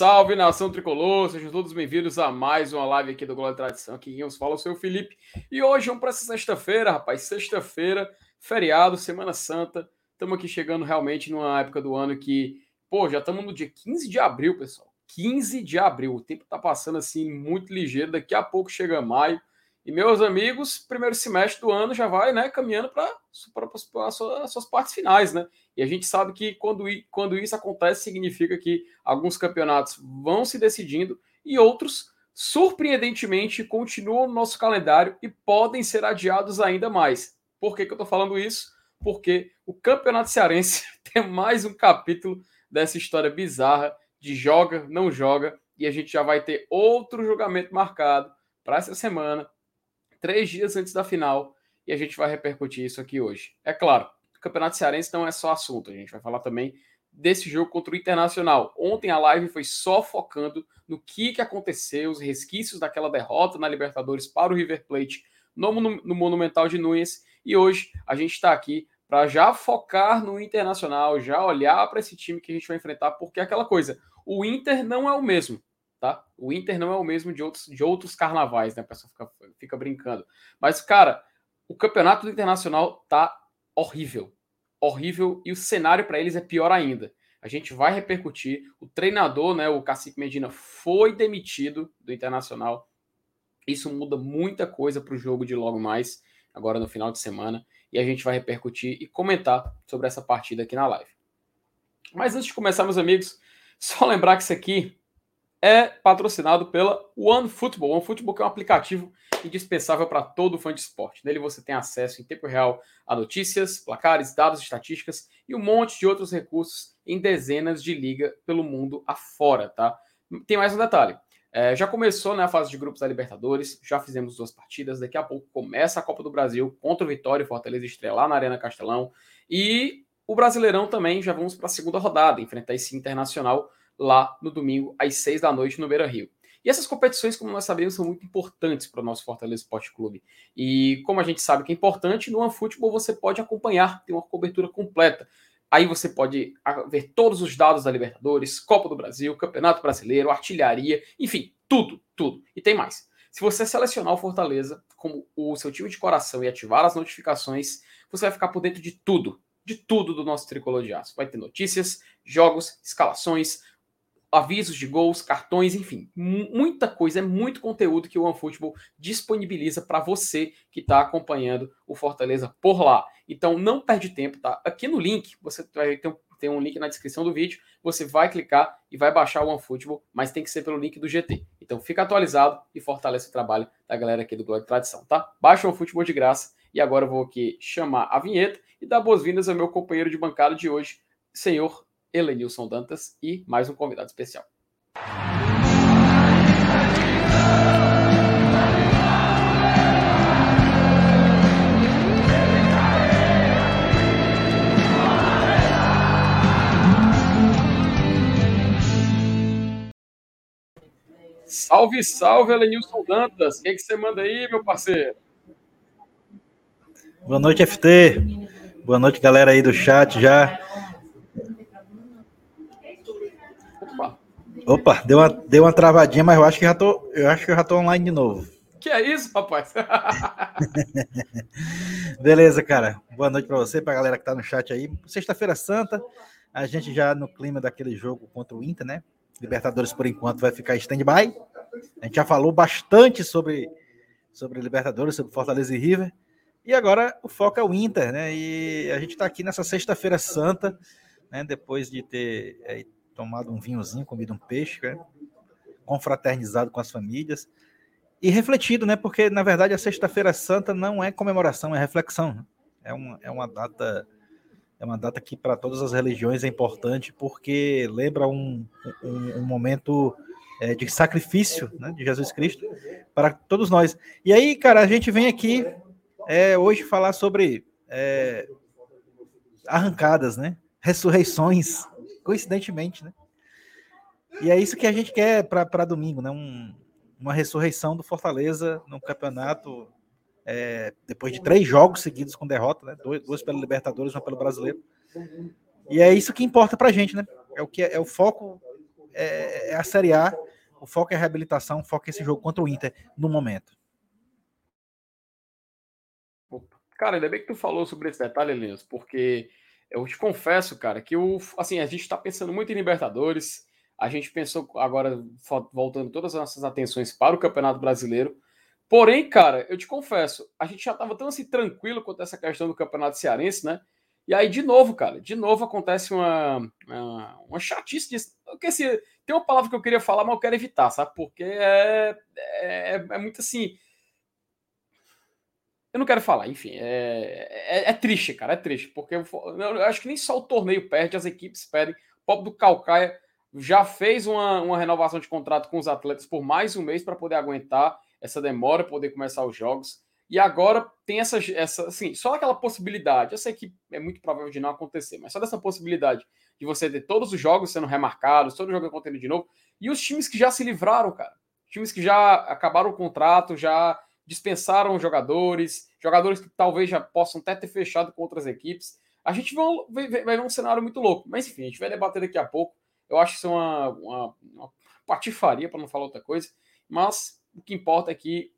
Salve, nação tricolor! Sejam todos bem-vindos a mais uma live aqui do Glória Tradição. Aqui quem nos fala é o seu Felipe. E hoje vamos para essa sexta-feira, rapaz. Sexta-feira, feriado, Semana Santa. Estamos aqui chegando realmente numa época do ano que, pô, já estamos no dia 15 de abril, pessoal. 15 de abril. O tempo tá passando assim muito ligeiro. Daqui a pouco chega maio. E, meus amigos, primeiro semestre do ano já vai né, caminhando para as suas partes finais, né? E a gente sabe que quando, quando isso acontece, significa que alguns campeonatos vão se decidindo e outros, surpreendentemente, continuam no nosso calendário e podem ser adiados ainda mais. Por que, que eu estou falando isso? Porque o Campeonato Cearense tem mais um capítulo dessa história bizarra de joga, não joga, e a gente já vai ter outro julgamento marcado para essa semana, três dias antes da final, e a gente vai repercutir isso aqui hoje. É claro, o Campeonato Cearense não é só assunto, a gente vai falar também desse jogo contra o Internacional. Ontem a live foi só focando no que, que aconteceu, os resquícios daquela derrota na Libertadores para o River Plate no, no Monumental de Nunes, e hoje a gente está aqui para já focar no Internacional, já olhar para esse time que a gente vai enfrentar, porque é aquela coisa, o Inter não é o mesmo tá? O Inter não é o mesmo de outros, de outros carnavais, né? A pessoa fica, fica brincando. Mas, cara, o campeonato internacional tá horrível. Horrível. E o cenário para eles é pior ainda. A gente vai repercutir. O treinador, né, o Cacique Medina, foi demitido do Internacional. Isso muda muita coisa para o jogo de logo mais, agora no final de semana. E a gente vai repercutir e comentar sobre essa partida aqui na live. Mas antes de começar, meus amigos, só lembrar que isso aqui é patrocinado pela OneFootball. OneFootball é um aplicativo indispensável para todo fã de esporte. Nele você tem acesso em tempo real a notícias, placares, dados, estatísticas e um monte de outros recursos em dezenas de ligas pelo mundo afora, tá? Tem mais um detalhe. É, já começou né, a fase de grupos da Libertadores, já fizemos duas partidas, daqui a pouco começa a Copa do Brasil contra o Vitória e Fortaleza Estrela na Arena Castelão. E o Brasileirão também, já vamos para a segunda rodada, enfrentar esse Internacional lá no domingo, às seis da noite, no Beira Rio. E essas competições, como nós sabemos, são muito importantes para o nosso Fortaleza Esporte Clube. E como a gente sabe que é importante, no OneFootball você pode acompanhar, tem uma cobertura completa. Aí você pode ver todos os dados da Libertadores, Copa do Brasil, Campeonato Brasileiro, artilharia, enfim, tudo, tudo. E tem mais. Se você selecionar o Fortaleza como o seu time de coração e ativar as notificações, você vai ficar por dentro de tudo, de tudo do nosso tricolor de aço. Vai ter notícias, jogos, escalações, avisos de gols, cartões, enfim, muita coisa, é muito conteúdo que o OneFootball disponibiliza para você que está acompanhando o Fortaleza por lá. Então não perde tempo, tá? Aqui no link, você vai ter um, tem um link na descrição do vídeo, você vai clicar e vai baixar o OneFootball, mas tem que ser pelo link do GT. Então fica atualizado e fortalece o trabalho da galera aqui do Glória Tradição, tá? Baixa o OneFootball de graça e agora eu vou aqui chamar a vinheta e dar boas-vindas ao meu companheiro de bancada de hoje, senhor Helenilson Dantas e mais um convidado especial. Salve, salve, Helenilson Dantas. O que, é que você manda aí, meu parceiro? Boa noite, FT. Boa noite, galera aí do chat já. Opa, deu uma, deu uma travadinha, mas eu acho que já tô, eu acho que eu já tô online de novo. Que é isso, rapaz? Beleza, cara. Boa noite para você, para a galera que tá no chat aí. Sexta-feira Santa, a gente já no clima daquele jogo contra o Inter, né? Libertadores por enquanto vai ficar stand-by. A gente já falou bastante sobre sobre Libertadores, sobre Fortaleza e River. E agora o foco é o Inter, né? E a gente está aqui nessa sexta-feira santa, né? Depois de ter é, tomado um vinhozinho, comido um peixe, né? confraternizado com as famílias e refletido, né? Porque na verdade a Sexta-feira Santa não é comemoração, é reflexão. É uma, é uma data é uma data que para todas as religiões é importante porque lembra um, um, um momento é, de sacrifício né, de Jesus Cristo para todos nós. E aí, cara, a gente vem aqui é, hoje falar sobre é, arrancadas, né? Ressurreições coincidentemente, né? E é isso que a gente quer para domingo, né? Um, uma ressurreição do Fortaleza no campeonato, é, depois de três jogos seguidos com derrota, né? Dois, pelo Libertadores, uma pelo Brasileiro. E é isso que importa para a gente, né? É o que é, é, o foco é, é a Série A, o foco é a reabilitação, o foco é esse jogo contra o Inter no momento. Cara, ainda bem que tu falou sobre esse detalhe, Linus, porque eu te confesso, cara, que o, assim, a gente está pensando muito em Libertadores, a gente pensou agora, voltando todas as nossas atenções para o Campeonato Brasileiro. Porém, cara, eu te confesso, a gente já estava tão assim tranquilo quanto essa questão do Campeonato Cearense, né? E aí, de novo, cara, de novo acontece uma, uma, uma chatice disso. Porque, assim, tem uma palavra que eu queria falar, mas eu quero evitar, sabe? Porque é, é, é muito assim. Eu não quero falar, enfim. É, é, é triste, cara, é triste. Porque eu, eu, acho que nem só o torneio perde, as equipes perdem. O pobre do Calcaia já fez uma, uma renovação de contrato com os atletas por mais um mês para poder aguentar essa demora, poder começar os jogos. E agora tem essa, essa, assim, só aquela possibilidade. Eu sei que é muito provável de não acontecer, mas só dessa possibilidade de você ter todos os jogos sendo remarcados, todo jogo acontecendo de novo. E os times que já se livraram, cara. Times que já acabaram o contrato, já dispensaram jogadores, jogadores que talvez já possam até ter fechado com outras equipes. A gente vai, vai, vai ver um cenário muito louco. Mas enfim, a gente vai debater daqui a pouco. Eu acho que isso é uma, uma, uma patifaria, para não falar outra coisa. Mas o que importa é que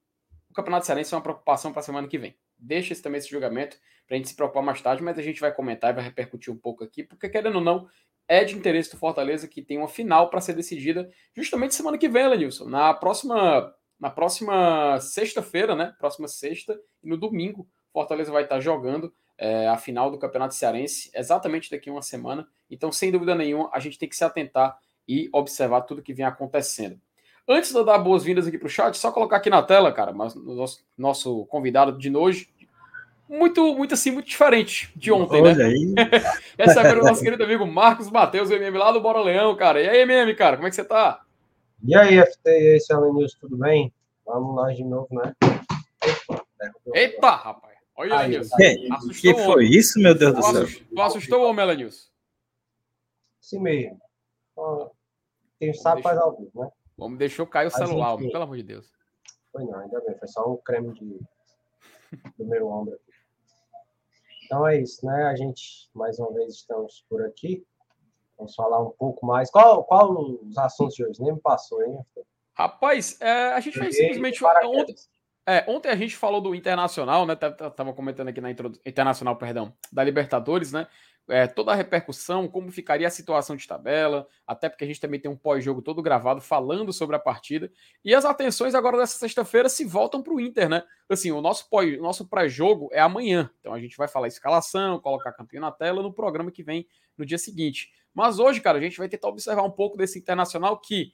o Campeonato Cearense é uma preocupação para a semana que vem. Deixa esse, também esse julgamento para a gente se preocupar mais tarde, mas a gente vai comentar e vai repercutir um pouco aqui, porque querendo ou não, é de interesse do Fortaleza que tem uma final para ser decidida justamente semana que vem, Lenilson. Na próxima, na próxima sexta-feira, né? Próxima sexta e no domingo, Fortaleza vai estar jogando é, a final do Campeonato Cearense, exatamente daqui a uma semana. Então, sem dúvida nenhuma, a gente tem que se atentar e observar tudo que vem acontecendo. Antes de eu dar boas-vindas aqui para o chat, só colocar aqui na tela, cara, mas nosso, nosso convidado de hoje, muito, muito assim, muito diferente de ontem, né? Olha né? Aí. Recebendo o nosso querido amigo Marcos Matheus, MM lá do Bora Leão, cara. E aí, MM, cara, como é que você tá? E aí, FT, e aí, Céu News, tudo bem? Vamos lá de novo, né? Eita, rapaz. Olha aí, O que foi isso, meu Deus do céu? Tu assustou o homem, Elenilson? Sim mesmo. Quem sabe faz ao vivo, né? Vamos deixar cair o celular, gente... pelo amor de Deus. Foi não, ainda bem. Foi só um creme de... do meu ombro aqui. Então é isso, né? A gente, mais uma vez, estamos por aqui. Vamos falar um pouco mais. Qual, qual os assuntos de hoje? Nem me passou, hein? Rapaz, é, a gente vai simplesmente. Ontem, é, ontem a gente falou do Internacional, né? Tava comentando aqui na introdução. Internacional, perdão, da Libertadores, né? É, toda a repercussão, como ficaria a situação de tabela, até porque a gente também tem um pós-jogo todo gravado falando sobre a partida. E as atenções agora dessa sexta-feira se voltam para o Inter, né? Assim, o nosso, pós, nosso pré-jogo é amanhã. Então a gente vai falar escalação, colocar campeão na tela no programa que vem no dia seguinte. Mas hoje, cara, a gente vai tentar observar um pouco desse internacional que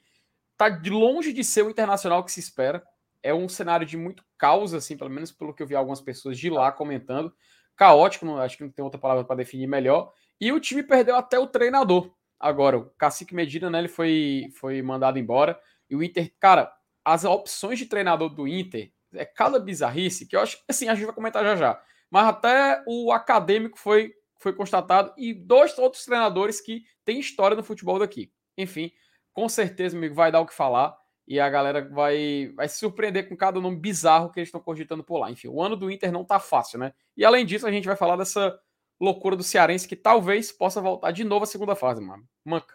tá de longe de ser o internacional que se espera é um cenário de muito caos, assim, pelo menos pelo que eu vi algumas pessoas de lá comentando. Caótico, não, acho que não tem outra palavra para definir melhor. E o time perdeu até o treinador. Agora, o Cacique Medina, né, ele foi, foi mandado embora. E o Inter, cara, as opções de treinador do Inter é cada bizarrice que eu acho assim, a gente vai comentar já já. Mas até o acadêmico foi, foi constatado e dois outros treinadores que têm história no futebol daqui. Enfim, com certeza, amigo, vai dar o que falar e a galera vai, vai se surpreender com cada nome bizarro que eles estão cogitando por lá. Enfim, o ano do Inter não tá fácil, né? E além disso, a gente vai falar dessa loucura do Cearense que talvez possa voltar de novo à segunda fase, mano. Manca.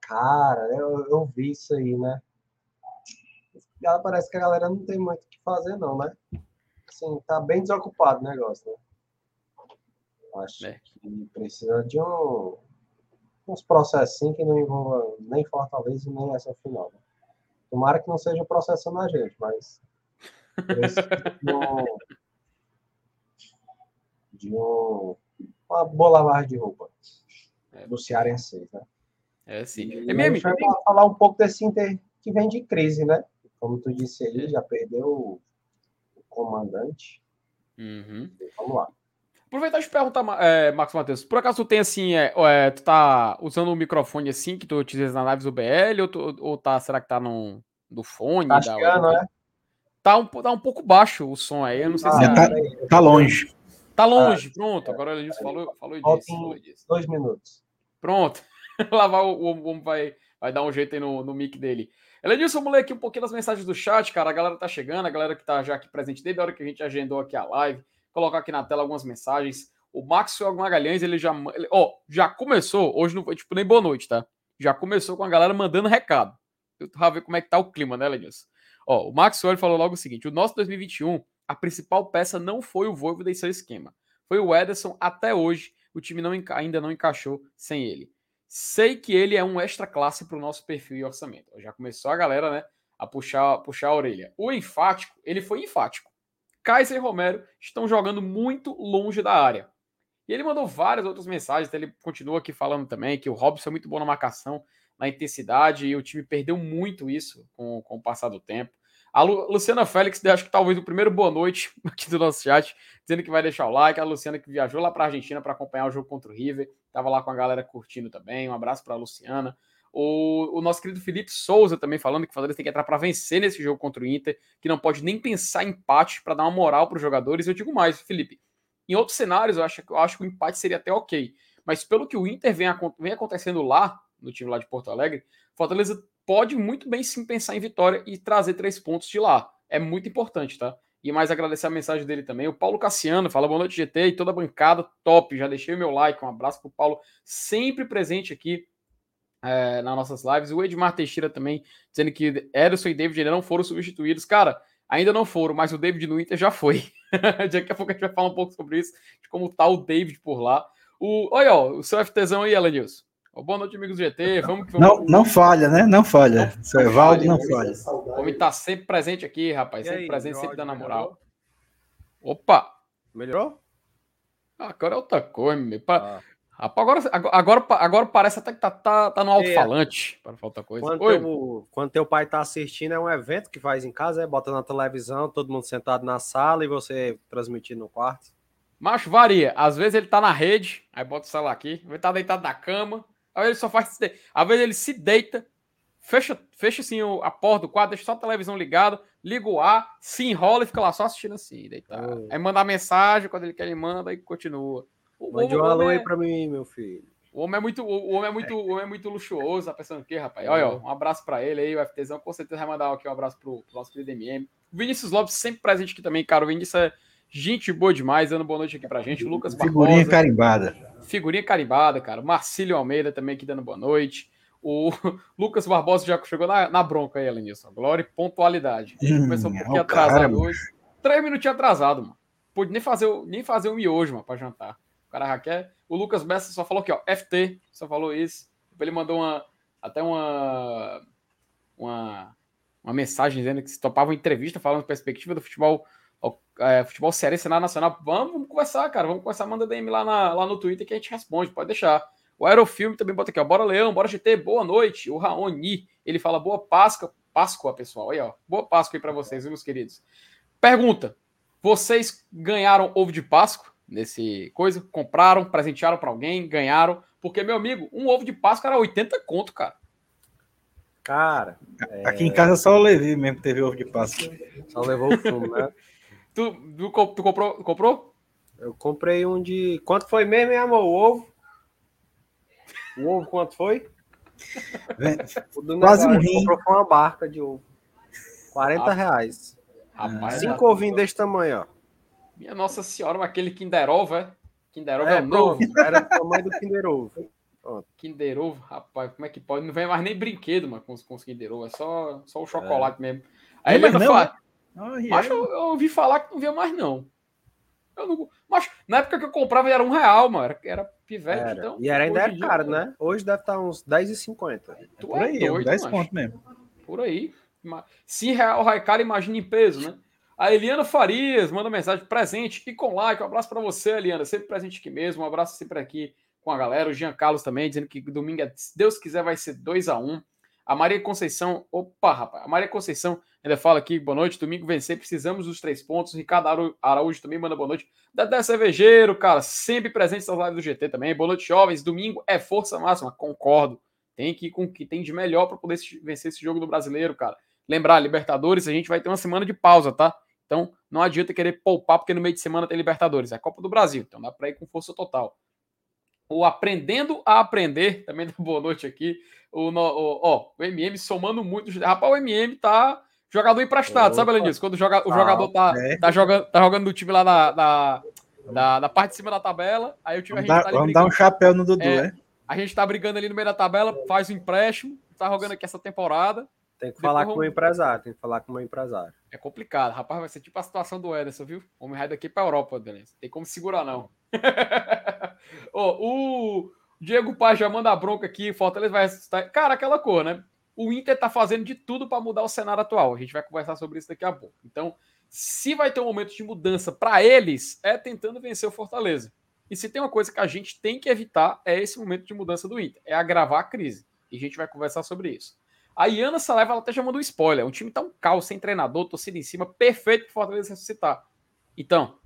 Cara, eu, eu vi isso aí, né? Parece que a galera não tem muito o que fazer, não, né? Assim, tá bem desocupado o negócio, né? Acho é. que precisa de um, uns processinhos que não envolvam nem Fortaleza nem essa final. Né? Tomara que não seja processando a gente, mas. de, um, de um, uma boa lavagem de roupa é. do Cearense, né? É, sim. E é mesmo. A gente vai falar um pouco desse Inter que vem de crise, né? Como tu disse aí, é. já perdeu o, o comandante. Uhum. Vamos lá. Aproveitar e te perguntar, é, Marcos Matheus, por acaso tu tem assim, é, é, tu tá usando um microfone assim que tu utiliza na lives do BL ou, tu, ou tá, será que tá no, do fone? Tá chegando, é? Tá um, tá um pouco baixo o som aí, eu não sei ah, se é. Tá, tá longe. Tá longe, ah, pronto, agora ele falou, falou disso, falou disso. Dois minutos. Pronto, lá vai, o homem vai, vai dar um jeito aí no, no mic dele. Elenilson, vamos ler aqui um pouquinho das mensagens do chat, cara, a galera tá chegando, a galera que tá já aqui presente desde a hora que a gente agendou aqui a live, colocar aqui na tela algumas mensagens. O Maxwell Magalhães, ele já. Ó, já começou. Hoje não foi tipo nem boa noite, tá? Já começou com a galera mandando recado. Eu tava ver como é que tá o clima, né, Lenilson? Ó, o Maxwell falou logo o seguinte: o nosso 2021, a principal peça não foi o Voivoda e seu esquema. Foi o Ederson até hoje. O time não, ainda não encaixou sem ele. Sei que ele é um extra classe para o nosso perfil e orçamento. Já começou a galera, né, a puxar, puxar a orelha. O enfático, ele foi enfático. Kaiser e Romero estão jogando muito longe da área. E ele mandou várias outras mensagens. Ele continua aqui falando também que o Robson é muito bom na marcação, na intensidade, e o time perdeu muito isso com, com o passar do tempo. A Lu, Luciana Félix, acho que talvez o primeiro boa noite aqui do nosso chat, dizendo que vai deixar o like. A Luciana que viajou lá para a Argentina para acompanhar o jogo contra o River, estava lá com a galera curtindo também. Um abraço para a Luciana. O, o, nosso querido Felipe Souza também falando que o Fortaleza tem que entrar para vencer nesse jogo contra o Inter, que não pode nem pensar em empate para dar uma moral para os jogadores. Eu digo mais, Felipe. Em outros cenários, eu acho, eu acho que o empate seria até ok. Mas pelo que o Inter vem, vem acontecendo lá, no time lá de Porto Alegre, Fortaleza pode muito bem sim pensar em vitória e trazer três pontos de lá. É muito importante, tá? E mais agradecer a mensagem dele também. O Paulo Cassiano fala boa noite, GT, e toda a bancada top. Já deixei o meu like, um abraço pro Paulo, sempre presente aqui é, nas nossas lives. O Edmar Teixeira também, dizendo que Ederson e David ainda não foram substituídos. Cara, ainda não foram, mas o David no Inter já foi. Daqui a pouco a gente vai falar um pouco sobre isso, de como tá o David por lá. O, olha, ó, o seu FTzão aí, Elenilson. Boa noite, amigos do GT. Vamos, vamos... Não, não falha, né? Não falha. Não, Seu Evaldo não falha. O homem tá sempre presente aqui, rapaz. E sempre aí, presente, sempre dando a moral. Opa! Melhorou? Ah, agora é outra coisa, meu. Ah. Agora, agora, agora parece até que tá, tá, tá no alto-falante, é. para falta coisa. Quando, teu, quando teu pai tá assistindo, é um evento que faz em casa, é bota na televisão, todo mundo sentado na sala e você transmitindo no quarto. Macho, varia. Às vezes ele tá na rede, aí bota o celular aqui, ele tá deitado na cama, Às vezes ele só faz. Às vezes ele se deita, fecha, fecha assim a porta do quarto, deixa só a televisão ligada, liga o ar, se enrola e fica lá só assistindo assim, deitado. Oh. Aí manda mensagem, quando ele quer, ele manda e continua. Mande um alô aí pra mim, meu filho. O homem é muito, o homem é muito, o homem é muito luxuoso, tá pensando o quê, rapaz? Olha, ó, um abraço para ele aí, o FTzão com certeza vai mandar aqui um abraço pro, pro nosso querido MM. O Vinícius Lopes sempre presente aqui também, cara. O Vinícius é gente boa demais, dando boa noite aqui pra gente. O Lucas Figurinha Barbosa, carimbada. Figurinha carimbada, cara. Marcílio Almeida também aqui dando boa noite. O Lucas Barbosa já chegou na, na bronca aí, Elenilson. Glória e pontualidade. Hum, Começou um pouquinho atrasado cara, hoje. Três minutinhos atrasado, mano. Pude nem fazer, nem fazer um miojo, mano, pra jantar. O cara Raquel. O Lucas Bessa só falou aqui, ó, FT, só falou isso. Ele mandou uma, até uma, uma, uma mensagem dizendo que se topava uma entrevista falando perspectiva do futebol, é, futebol cearense na nacional. Vamos, vamos conversar, cara. Vamos conversar, manda DM lá, na, lá no Twitter que a gente responde, pode deixar. O Aerofilme também bota aqui, ó. Bora Leão, bora GT, boa noite. O Raoni, ele fala boa Páscoa, Páscoa, pessoal. Aí, ó. Boa Páscoa aí para vocês, meus queridos. Pergunta: vocês ganharam ovo de Páscoa? Nesse coisa, compraram, presentearam para alguém, ganharam, porque meu amigo, um ovo de Páscoa era 80 conto, cara. Cara, aqui é... em casa só o Levi mesmo teve ovo de Páscoa. Só levou o fumo, né? tu, tu, tu, comprou, comprou? Eu comprei um de. Quanto foi mesmo, hein, amor? O ovo? O ovo quanto foi? Quase um rim. Comprou uma barca de ovo. 40 ah, reais. Rapaz, Cinco ovinhos desse tamanho, ó. Minha Nossa Senhora, aquele Kinder Ovo, é? Kinder Ovo é, é novo. Era o tamanho do Kinder Ovo. Kinder Ovo, rapaz, como é que pode? Não vem mais nem brinquedo, mano, com, com os Kinder Ovo, é só, só o chocolate é. mesmo. Aí ele ainda fala. Mas eu, eu, ouvi falar que não via mais, não. Eu não mas na época que eu comprava era um real, mano. Era, era pivete, era. então. E era ainda era caro, dia, né? Hoje deve estar uns 10,50. Tu é por aí, doido, 10 pontos mesmo. Por aí. Se real é caro, imagina em peso, né? A Eliana Farias manda mensagem presente e com like. Um abraço para você, Eliana. Sempre presente aqui mesmo. Um abraço sempre aqui com a galera. O Jean Carlos também, dizendo que domingo, é, se Deus quiser, vai ser 2 a 1 um. A Maria Conceição, opa, rapaz. A Maria Conceição ainda fala aqui, boa noite. Domingo vencer, precisamos dos três pontos. Ricardo Araújo também manda boa noite. Dedé Cervejeiro, cara, sempre presente nas lives do GT também. Boa noite, jovens. Domingo é força máxima, concordo. Tem que ir com o que tem de melhor para poder vencer esse jogo do brasileiro, cara. Lembrar, Libertadores, a gente vai ter uma semana de pausa, tá? Então, não adianta querer poupar, porque no meio de semana tem Libertadores, é a Copa do Brasil, então dá para ir com força total. O Aprendendo a Aprender, também dá boa noite aqui. O, o, ó, o MM somando muito. Rapaz, o MM tá jogador emprestado, Opa. sabe, Alanis? Quando o, joga, o ah, jogador tá, é. tá, jogando, tá jogando no time lá na, na, na, na, parte de cima da tabela, aí o time vamos a gente dar, tá Vamos dar um chapéu no Dudu, é. é? A gente tá brigando ali no meio da tabela, faz o empréstimo, tá jogando aqui essa temporada. Tem que falar com o empresário, tem que falar com o empresário. É complicado, rapaz, vai ser tipo a situação do Ederson, viu? Homem vai daqui pra Europa, Denise. Tem como segurar, não. oh, o Diego Paz já manda a bronca aqui, Fortaleza vai ressuscitar. Cara, aquela cor, né? O Inter tá fazendo de tudo para mudar o cenário atual. A gente vai conversar sobre isso daqui a pouco. Então, se vai ter um momento de mudança para eles, é tentando vencer o Fortaleza. E se tem uma coisa que a gente tem que evitar, é esse momento de mudança do Inter, é agravar a crise. E a gente vai conversar sobre isso. A Iana Saleva ela até já mandou um spoiler. O time tá um caos, sem treinador, torcida em cima, perfeito para Fortaleza ressuscitar. Então,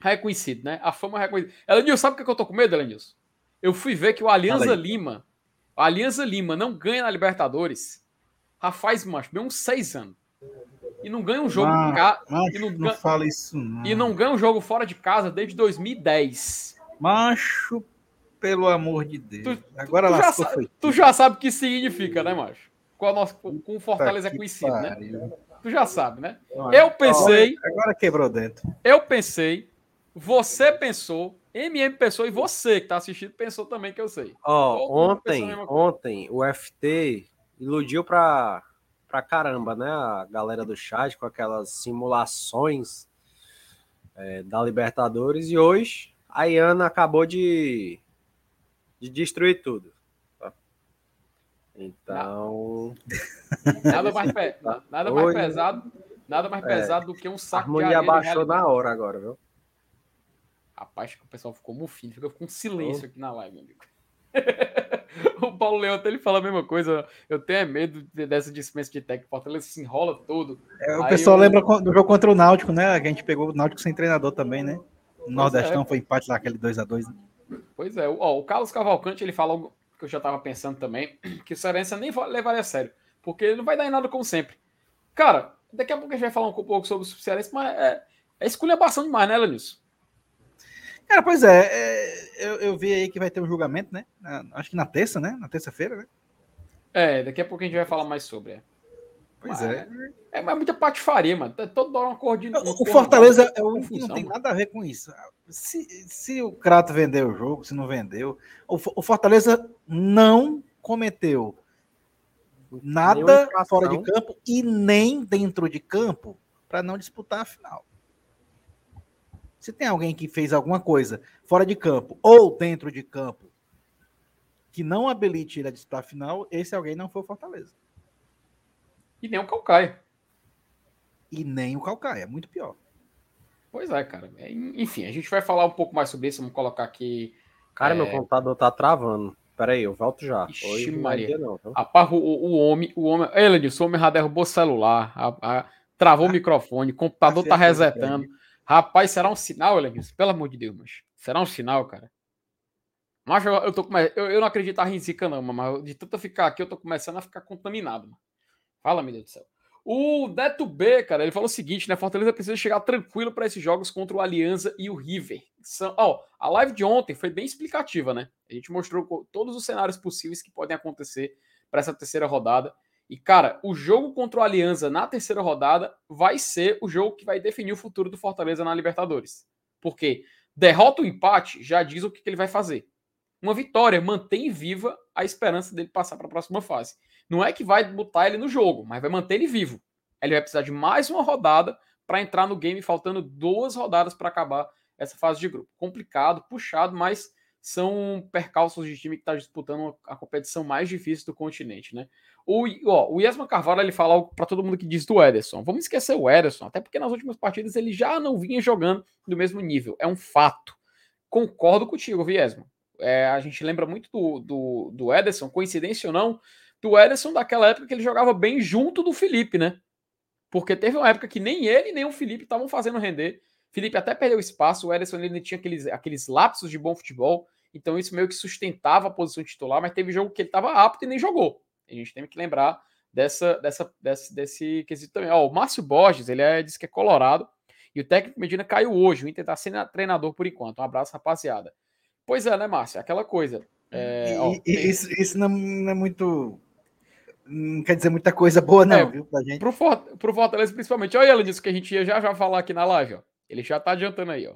reconhecido, né? A fama é reconhecida. Elenilson, sabe o que eu tô com medo, Elenilson? Eu fui ver que o Alianza Lima, o Alianza Lima não ganha na Libertadores. Já faz, macho, bem uns seis anos. E não ganha um jogo Ah, ca... Macho, e não, não, ganha... fala isso, não. e não ganha um jogo fora de casa desde 2010. Macho, pelo amor de Deus. Tu- Agora tu, já sabe, foi. tu já sabe o que significa, né, macho? Com, a nossa, com o Fortaleza é que conhecido, né? pariu. Tu já sabe, né? Ó, Eu pensei, Agora quebrou dentro. eu pensei, você pensou, MM pensou e você que tá assistindo pensou também que eu sei. Ó, a ontem, ontem o FT iludiu pra, pra caramba, né? A galera do chat com aquelas simulações é, da Libertadores e hoje a Iana acabou de, de destruir tudo. Tá? Então, Nada mais, pe- nada mais Oi. pesado, nada mais É. pesado do que um a saco de harmonia areia de baixou realidade. na hora agora, viu? Rapaz, que o pessoal ficou mufinho, ficou com silêncio aqui na live, meu amigo. o Paulo Leão até ele fala a mesma coisa. Eu tenho é medo de- dessa dispensa de técnico. Fortaleza se enrola todo. É, o Aí pessoal eu- lembra do jogo contra o Náutico, né? Que a gente pegou o Náutico sem treinador também, né? O Nordestão é. foi empate lá, aquele 2x2. Pois é, o- ó, o Carlos Cavalcante ele fala algo que eu já estava pensando também, que o Cearense nem va- levaria a sério, porque ele não vai dar em nada como sempre. Cara, daqui a pouco a gente vai falar um pouco sobre o Cearense, mas é, é esculhambação demais, né, Lenilson? Cara, pois é, é, eu, eu vi aí que vai ter um julgamento, né? Acho que na terça, né? Na terça-feira, né? É, daqui a pouco a gente vai falar mais sobre. É, Pois Mas- é. é mas é muita patifaria, mano. Tá Todo hora uma coordina. O Fortaleza é único que não tem mano. nada a ver com isso. Se, se o Crato vendeu o jogo, se não vendeu, o, o Fortaleza não cometeu nada fora de campo e nem dentro de campo para não disputar a final. Se tem alguém que fez alguma coisa fora de campo ou dentro de campo que não habilite ele a disputar a final, esse alguém não foi o Fortaleza. E nem o Calcaia. E nem o Calcaia, é muito pior. Pois é, cara. É, enfim, a gente vai falar um pouco mais sobre isso. Vamos colocar aqui. Cara, É. meu computador tá travando. Pera aí, eu volto já. Ixi, Hoje vai Maria. não? Rapaz, o, o homem, o homem. Ei, Lenilson, o homem já derrubou o celular, a- a- travou o microfone, o computador tá Acertou, resetando. Rapaz, será um sinal, Lenilson? Pelo amor de Deus, mas. Será um sinal, cara? Mas eu, eu tô eu, eu não acredito estar em zica, não, mas de tanto eu ficar aqui, eu tô começando a ficar contaminado. Mano. Fala, meu Deus do céu. O Neto B, cara, ele falou o seguinte, né? Fortaleza precisa chegar tranquilo para esses jogos contra o Alianza e o River. São, ó, a live de ontem foi bem explicativa, né? A gente mostrou todos os cenários possíveis que podem acontecer para essa terceira rodada. E, cara, o jogo contra o Alianza na terceira rodada vai ser o jogo que vai definir o futuro do Fortaleza na Libertadores. Porque derrota ou empate já diz o que, que ele vai fazer. Uma vitória mantém viva a esperança dele passar para a próxima fase. Não é que vai botar ele no jogo, mas vai manter ele vivo. Ele vai precisar de mais uma rodada para entrar no game, faltando duas rodadas para acabar essa fase de grupo. Complicado, puxado, mas são percalços de time que está disputando a competição mais difícil do continente, né? O, ó, o Yasman Carvalho ele fala para todo mundo que diz do Ederson. Vamos esquecer o Ederson, até porque nas últimas partidas ele já não vinha jogando do mesmo nível. É um fato. Concordo contigo, Viesman. É, a gente lembra muito do, do, do Ederson, coincidência ou não, do Ederson daquela época que ele jogava bem junto do Felipe, né? Porque teve uma época que nem ele nem o Felipe estavam fazendo render. Felipe até perdeu espaço, o Ederson ele tinha aqueles, aqueles lapsos de bom futebol, então isso meio que sustentava a posição titular, mas teve jogo que ele estava apto e nem jogou. A gente tem que lembrar dessa, dessa, desse, desse quesito também. Ó, o Márcio Borges, ele é, diz que é colorado, e o técnico Medina caiu hoje, o Inter está sendo treinador por enquanto. Um abraço, rapaziada. Pois é, né, Márcio? Aquela coisa. É, ó, e- tem- isso, isso não, não é muito. Não quer dizer muita coisa boa, não, É, viu, pra gente. Pro, For, pro Fortaleza, principalmente. Olha ela disso que a gente ia já, já falar aqui na live, ó. Ele já tá adiantando aí, ó.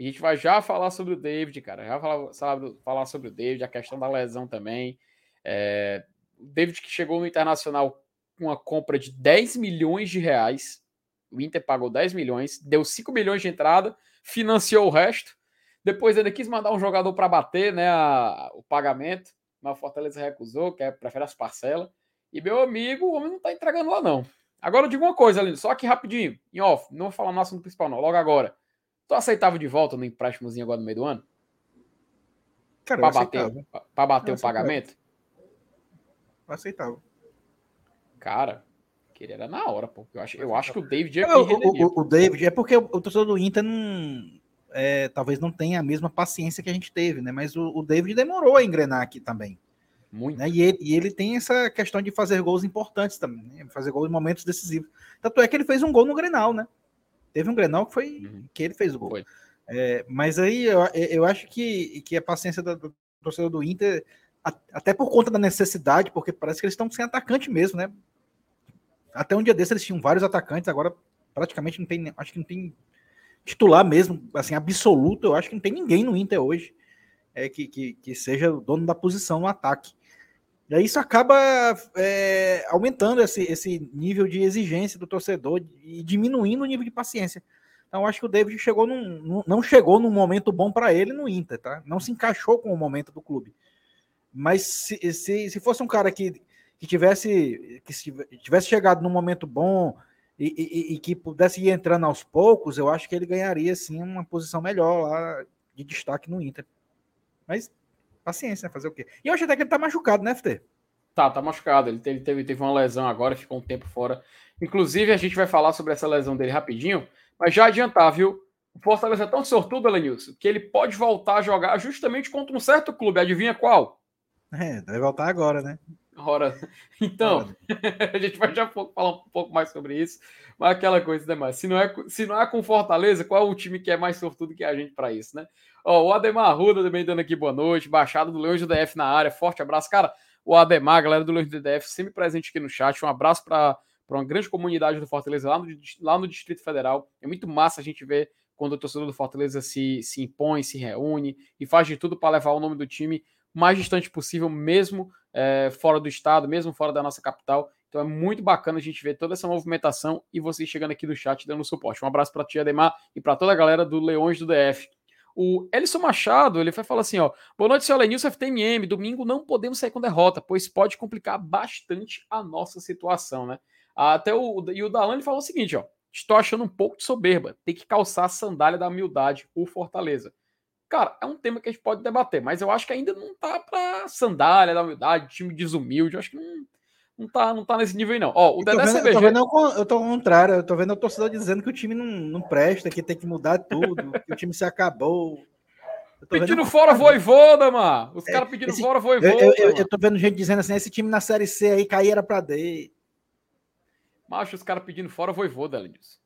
A gente vai já falar sobre o David, cara. Já falar, sabe, falar sobre o David, a questão da lesão também. É, o David que chegou no Internacional com uma compra de 10 milhões de reais. O Inter pagou 10 milhões, deu 5 milhões de entrada, financiou o resto. Depois ainda quis mandar um jogador para bater né, a, o pagamento, mas o Fortaleza recusou, que é, prefere as parcelas. E meu amigo, o homem não tá entregando lá, não. Agora eu digo uma coisa, Lindo, só que rapidinho, em off, não vou falar no assunto principal, não, logo agora. Tu aceitava de volta no empréstimozinho agora no meio do ano? Cara, pra bater, pra bater o pagamento? Eu aceitava. Cara, que ele era na hora, pô. Eu acho, eu acho que o David é o, o, o, David é porque o, o torcedor do Inter não, é, talvez não tenha a mesma paciência que a gente teve, né? Mas o, o David demorou a engrenar aqui também. Muito. Né? E, ele, e, ele, tem essa questão de fazer gols importantes também, né? fazer gols em momentos decisivos. Tanto é que ele fez um gol no Grenal, né? Teve um Grenal que foi uhum. que ele fez o gol. É, mas aí eu, eu acho que, que a paciência do, do torcedor do Inter, até por conta da necessidade, porque parece que eles estão sem atacante mesmo, né? Até um dia desse eles tinham vários atacantes, agora praticamente não tem, acho que não tem titular mesmo, assim, absoluto, eu acho que não tem ninguém no Inter hoje é, que, que, que seja o dono da posição no ataque. E aí isso acaba é, aumentando esse, esse nível de exigência do torcedor e diminuindo o nível de paciência. Então, acho que o David chegou num, não chegou num momento bom para ele no Inter, tá? Não se encaixou com o momento do clube. Mas se, se, se fosse um cara que, que tivesse que tivesse chegado num momento bom e, e, e, que pudesse ir entrando aos poucos, eu acho que ele ganharia sim uma posição melhor lá de destaque no Inter. Mas paciência, né? Fazer o quê? E eu acho até que ele tá machucado, né, FT? Tá, tá machucado. Ele teve, teve, teve uma lesão agora, ficou um tempo fora. Inclusive, a gente vai falar sobre essa lesão dele rapidinho, mas já adiantar, viu? O Fortaleza é tão sortudo, Elenilson, que ele pode voltar a jogar justamente contra um certo clube. Adivinha qual? É, vai voltar agora, né? Ora, então, a gente vai já falar um pouco mais sobre isso, mas aquela coisa, né, mas se não é se não é com Fortaleza, qual é o time que é mais sortudo que a gente para isso, né? Ó, o Ademar Arruda também dando aqui boa noite, baixada do Leões do DF na área, forte abraço, cara. O Ademar, galera do Leões do DF, sempre presente aqui no chat. Um abraço para uma grande comunidade do Fortaleza lá no, lá no Distrito Federal. É muito massa a gente ver quando o torcedor do Fortaleza se, se impõe, se reúne e faz de tudo para levar o nome do time mais distante possível, mesmo é, fora do estado, mesmo fora da nossa capital. Então é muito bacana a gente ver toda essa movimentação e vocês chegando aqui no chat dando suporte. Um abraço para a tia Ademar e para toda a galera do Leões do DF. O Elison Machado, ele vai falar assim, ó, boa noite, senhor Lenilson FTMM, domingo não podemos sair com derrota, pois pode complicar bastante a nossa situação, né? Até o, e o Dalane falou o seguinte, ó, estou achando um pouco de soberba, tem que calçar a sandália da humildade, o Fortaleza. Cara, é um tema que a gente pode debater, mas eu acho que ainda não tá pra sandália da humildade, time desumilde, eu acho que não, não, tá, não tá nesse nível aí, não. Ó, o Dedé vendo, Eu tô vendo eu tô ao contrário, eu tô vendo o torcedor dizendo que o time não, não presta, que tem que mudar tudo, que o time se acabou. Pedindo fora voivoda, mano. Os é, caras pedindo esse... fora voivoda. Eu, eu, eu, tô vendo gente dizendo assim: esse time na Série C aí cair era pra D. Macho, os caras pedindo fora voivoda, disso.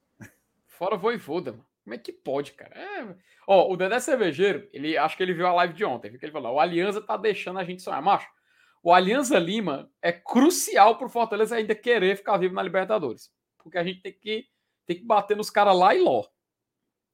Fora voivoda, mano. Como é que pode, cara? É... Ó, o Dedé Cervejeiro, ele acho que ele viu a live de ontem. Que ele falou: o Aliança tá deixando a gente sonhar. Macho, o Aliança Lima é crucial pro Fortaleza ainda querer ficar vivo na Libertadores. Porque a gente tem que, tem que bater nos caras lá e ló.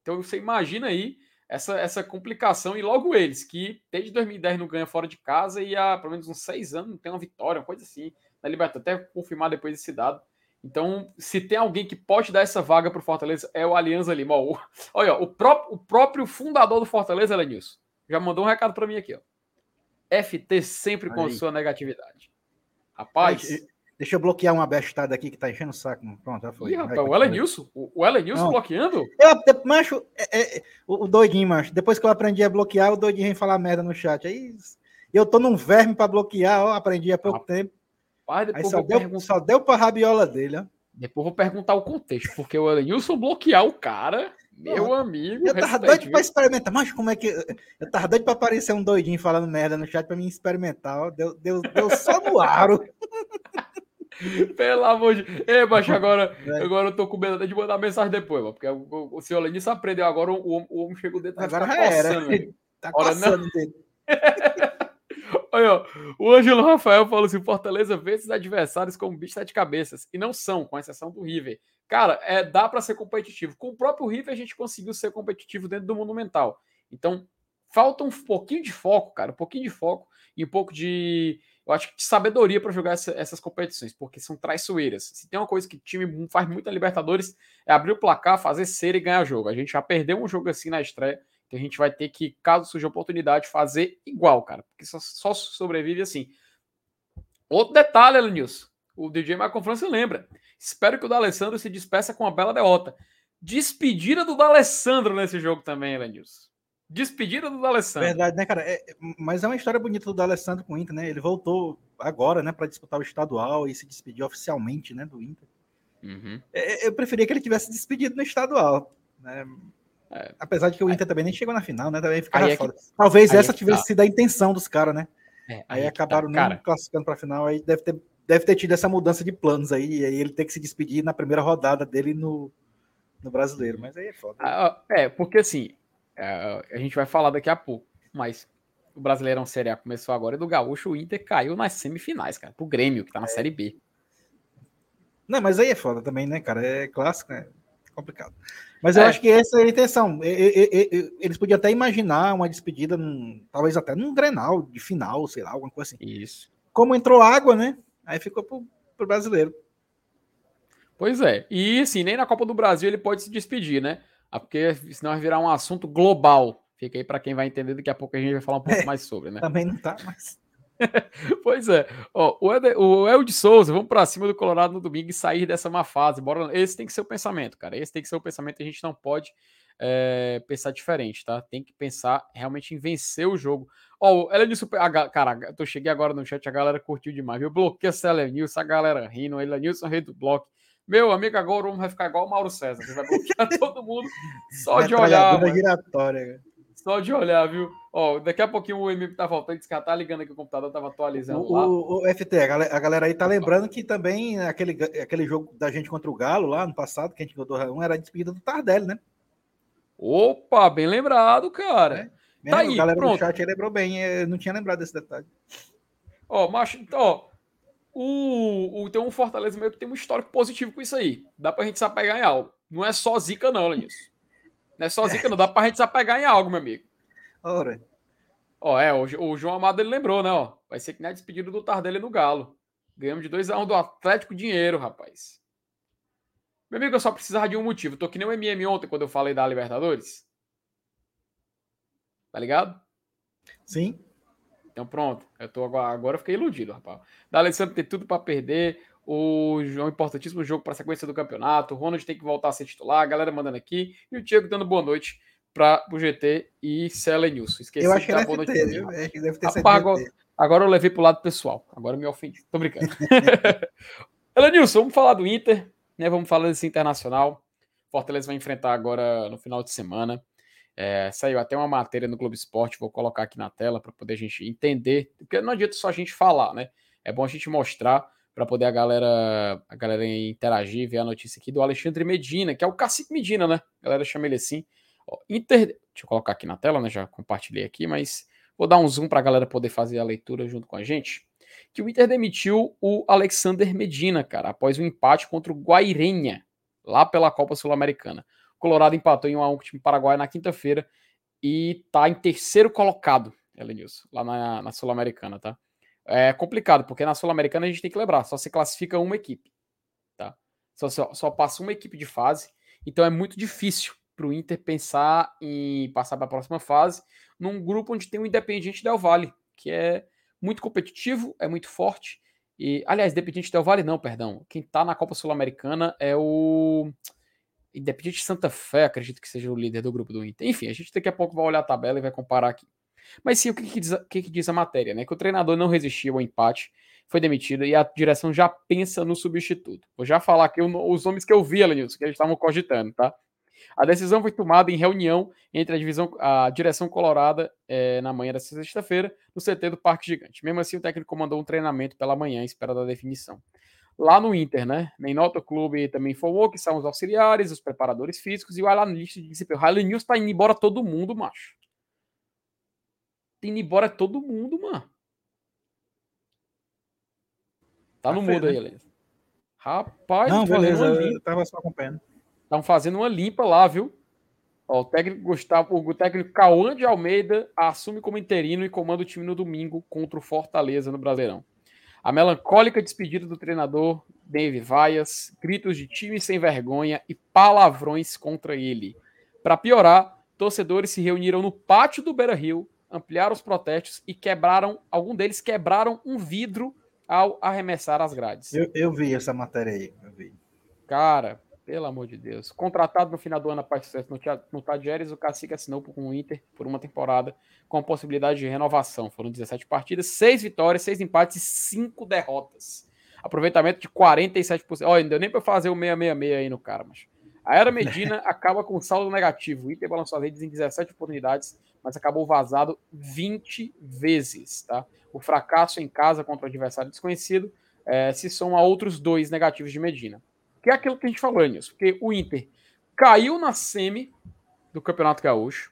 Então você imagina aí essa, essa complicação. E logo eles, que desde 2010 não ganha fora de casa e há pelo menos uns seis anos não tem uma vitória, uma coisa assim, na Libertadores. Até confirmar depois esse dado. Então, se tem alguém que pode dar essa vaga para o Fortaleza, é o Alianza Lima. Ó, o, olha, o, pró o próprio fundador do Fortaleza, Lenilson, já mandou um recado para mim aqui. Ó. FT sempre com Aí. sua negatividade. Rapaz. Deixa eu bloquear uma bestada aqui que tá enchendo o saco. Pronto, já foi. Ih, rapaz, o Elenilson? O Elenilson bloqueando? Eu, eu, macho, é, é, o, o doidinho, macho. Depois que eu aprendi a bloquear, o doidinho vem falar merda no chat. Aí eu tô num verme para bloquear, ó, aprendi há pouco ah, tempo. Pai, depois Aí só, deu, perguntar... só deu pra rabiola dele, ó. Depois vou perguntar o contexto, porque o Elenilson bloquear o cara, meu amigo. Eu tava doido para experimentar, mas como é que. Eu tava doido para aparecer um doidinho falando merda no chat para mim experimentar, ó. Deu, deu, deu só no aro. Pelo amor de Ei, macho, agora, é. agora eu tô com medo de mandar mensagem depois, mano, porque o, o, o senhor Lenilson aprendeu agora, o, o, homem chegou dentro Agora já era. Tá Ora, não. O Ângelo Rafael falou assim: Fortaleza vê esses adversários como bicho de cabeças. E não são, com exceção do River. Cara, é, dá para ser competitivo. Com o próprio River, a gente conseguiu ser competitivo dentro do Monumental. Então, falta um pouquinho de foco, cara. Um pouquinho de foco e um pouco de. Eu acho que de sabedoria para jogar essa, essas competições, porque são traiçoeiras. Se tem uma coisa que o time faz muito na Libertadores, é abrir o placar, fazer cera e ganhar jogo. A gente já perdeu um jogo assim na estreia que a gente vai ter que, caso surja oportunidade, fazer igual, cara. Porque só, só sobrevive assim. Outro detalhe, Elenilson. O DJ Michael França lembra. Espero que o D'Alessandro se despeça com uma bela derrota. Despedida do D'Alessandro nesse jogo também, Elenilson. Despedida do D'Alessandro. Verdade, né, cara? É, mas é uma história bonita do D'Alessandro com o Inter, né? Ele voltou agora, né, para disputar o estadual e se despedir oficialmente, né, do Inter. Uhum. É, eu preferia que ele tivesse despedido no estadual, né? É. Apesar de que o Inter também nem chegou na final, né? Também ficava é. Que... Talvez essa é tivesse tá. sido a intenção dos caras, né? É, aí, aí tá, acabaram tá, nem classificando para a final, aí deve ter, deve ter tido essa mudança de planos aí, e aí ele tem que se despedir na primeira rodada dele no, no brasileiro, mas aí é foda. Ah, é, porque assim, é, a gente vai falar daqui a pouco, mas o Brasileirão Série A começou agora e do Gaúcho o Inter caiu nas semifinais, cara, pro Grêmio, que tá na é. Série B. Não, mas aí é foda também, né, cara? É clássico, né? complicado. Mas eu é. acho que essa é a intenção. Eles podiam até imaginar uma despedida, num, talvez até num Grenal de final, sei lá, alguma coisa assim. Isso. Como entrou água, né? Aí ficou pro, pro brasileiro. Pois é. E assim, nem na Copa do Brasil ele pode se despedir, né? Ah, porque senão vai virar um assunto global. Fica aí para quem vai entender, daqui a pouco a gente vai falar um pouco é, mais sobre, né? Também não tá, mas. pois é. Ó, o, Ed, o El de Souza, vamos para cima do Colorado no domingo e sair dessa má fase. Bora, esse tem que ser o pensamento, cara. Esse tem que ser o pensamento. A gente não pode é, pensar diferente, tá? Tem que pensar realmente em vencer o jogo. Ó, ela disse, a, cara, eu cheguei agora no chat, a galera curtiu demais, viu? Bloqueia essa Elenilson, a galera rindo, Elenilson, rei do bloco. Meu amigo, agora o vai ficar igual o Mauro César. Você vai bloquear todo mundo só de olhar. Giratória, só de olhar, viu? Ó, daqui a pouquinho o MP tá voltando, disse que tá ligando aqui o computador, tava atualizando o, lá. O, o FT, a galera, a galera, aí tá lembrando que também aquele, aquele jogo da gente contra o Galo lá no passado, que a gente ganhou 1 era a despedida do Tardelli, né? Opa, bem lembrado, cara. É. Tá aí, a galera pronto. do chat lembrou bem, eu não tinha lembrado desse detalhe. Ó, macho, então, ó, o, o, tem um Fortaleza meio que tem um histórico positivo com isso aí. Dá pra gente se apegar em algo. Não é só zica, não, Lenilson. Não é só zica, não. Dá pra gente se apegar em algo, meu amigo. Ora. Ó, é, o, o, João Amado ele lembrou, né? Ó, vai ser que nem a despedida do Tardelli no Galo. Ganhamos de 2x1 um do Atlético Dinheiro, rapaz. Meu amigo, eu só precisava de um motivo. tô que nem o MM ontem quando eu falei da Libertadores. Tá ligado? Sim. Então pronto. Eu tô agora, agora eu fiquei iludido, rapaz. Da Alessandro tem tudo para perder o João importantíssimo jogo para a sequência do campeonato. O Ronald tem que voltar a ser titular, a galera mandando aqui. E o Diego dando boa noite para o GT e Cele News. Esqueci eu acho que boa noite. Viu? É que deve ter Rapaz, agora, eu levei para o lado pessoal. Agora eu me ofendi. Tô brincando. Elenilson, vamos falar do Inter, né? Vamos falar desse internacional. Fortaleza vai enfrentar agora no final de semana. É, saiu até uma matéria no Globo Esporte, vou colocar aqui na tela para poder a gente entender, porque não adianta só a gente falar, né? É bom a gente mostrar para poder a galera, a galera interagir, ver a notícia aqui do Alexandre Medina, que é o Cacique Medina, né? A galera chama ele assim. Inter, deixa eu colocar aqui na tela, né? Já compartilhei aqui, mas vou dar um zoom para a galera poder fazer a leitura junto com a gente. Que o Inter demitiu o Alexander Medina, cara, após um empate contra o Guairenha, lá pela Copa Sul-Americana. O Colorado empatou em 1 a 1 com o time paraguaio na quinta-feira e tá em terceiro colocado, Elenilson, lá na, na Sul-Americana, tá? é complicado, porque na Sul-Americana a gente tem que lembrar, só se classifica uma equipe. Tá? Só, só, só passa uma equipe de fase. Então é muito difícil para o Inter pensar em passar para a próxima fase num grupo onde tem o Independiente Del Valle, que é muito competitivo, é muito forte. E, aliás, Independiente Del Valle não, perdão. Quem está na Copa Sul-Americana é o Independiente Santa Fé, acredito que seja o líder do grupo do Inter. Enfim, a gente daqui a pouco vai olhar a tabela e vai comparar aqui. Mas sim, o que, que, diz, que, que diz a matéria? Né? Que o treinador não resistiu ao empate, foi demitido e a direção já pensa no substituto. Vou já falar aqui os nomes que eu vi, Lenilson, que eles estavam cogitando, tá? A decisão foi tomada em reunião entre a, divisão, a direção colorada é, na manhã desta sexta-feira, no CT do Parque Gigante. Mesmo assim, o técnico comandou um treinamento pela manhã, em espera da definição. Lá no Inter, né? Nem nota o clube também informou que são os auxiliares, os preparadores físicos e o analista de desempenho. O Highland News tá indo embora todo mundo, macho indo embora todo mundo, mano. Tá no mudo né? aí, Elias. Rapaz, não, beleza, eu tava só acompanhando. Estão fazendo uma limpa lá, viu? Ó, o técnico Gustavo, o técnico Cauã de Almeida assume como interino e comanda o time no domingo contra o Fortaleza no Brasileirão. A melancólica despedida do treinador Dave Vaias, gritos de time sem vergonha e palavrões contra ele. Para piorar, torcedores se reuniram no pátio do Beira Rio, ampliaram os protestos e quebraram, algum deles quebraram um vidro ao arremessar as grades. Eu, eu vi essa matéria aí, eu vi. Cara, pelo amor de Deus. Contratado no final do ano após sucesso no, no Tadjeres, o Cacique assinou com o Inter por uma temporada com possibilidade de renovação. Foram 17 partidas, 6 vitórias, 6 empates e 5 derrotas. Aproveitamento de 47%. Olha, não deu nem para fazer o 666 aí no cara, mas. A Era Medina acaba com saldo negativo. O Inter balançou as redes em 17 oportunidades, mas acabou vazado 20 vezes. Tá? O fracasso em casa contra o adversário desconhecido é, se soma a outros dois negativos de Medina que é aquilo que a gente falou, Nilson, porque o Inter caiu na semi do Campeonato Gaúcho,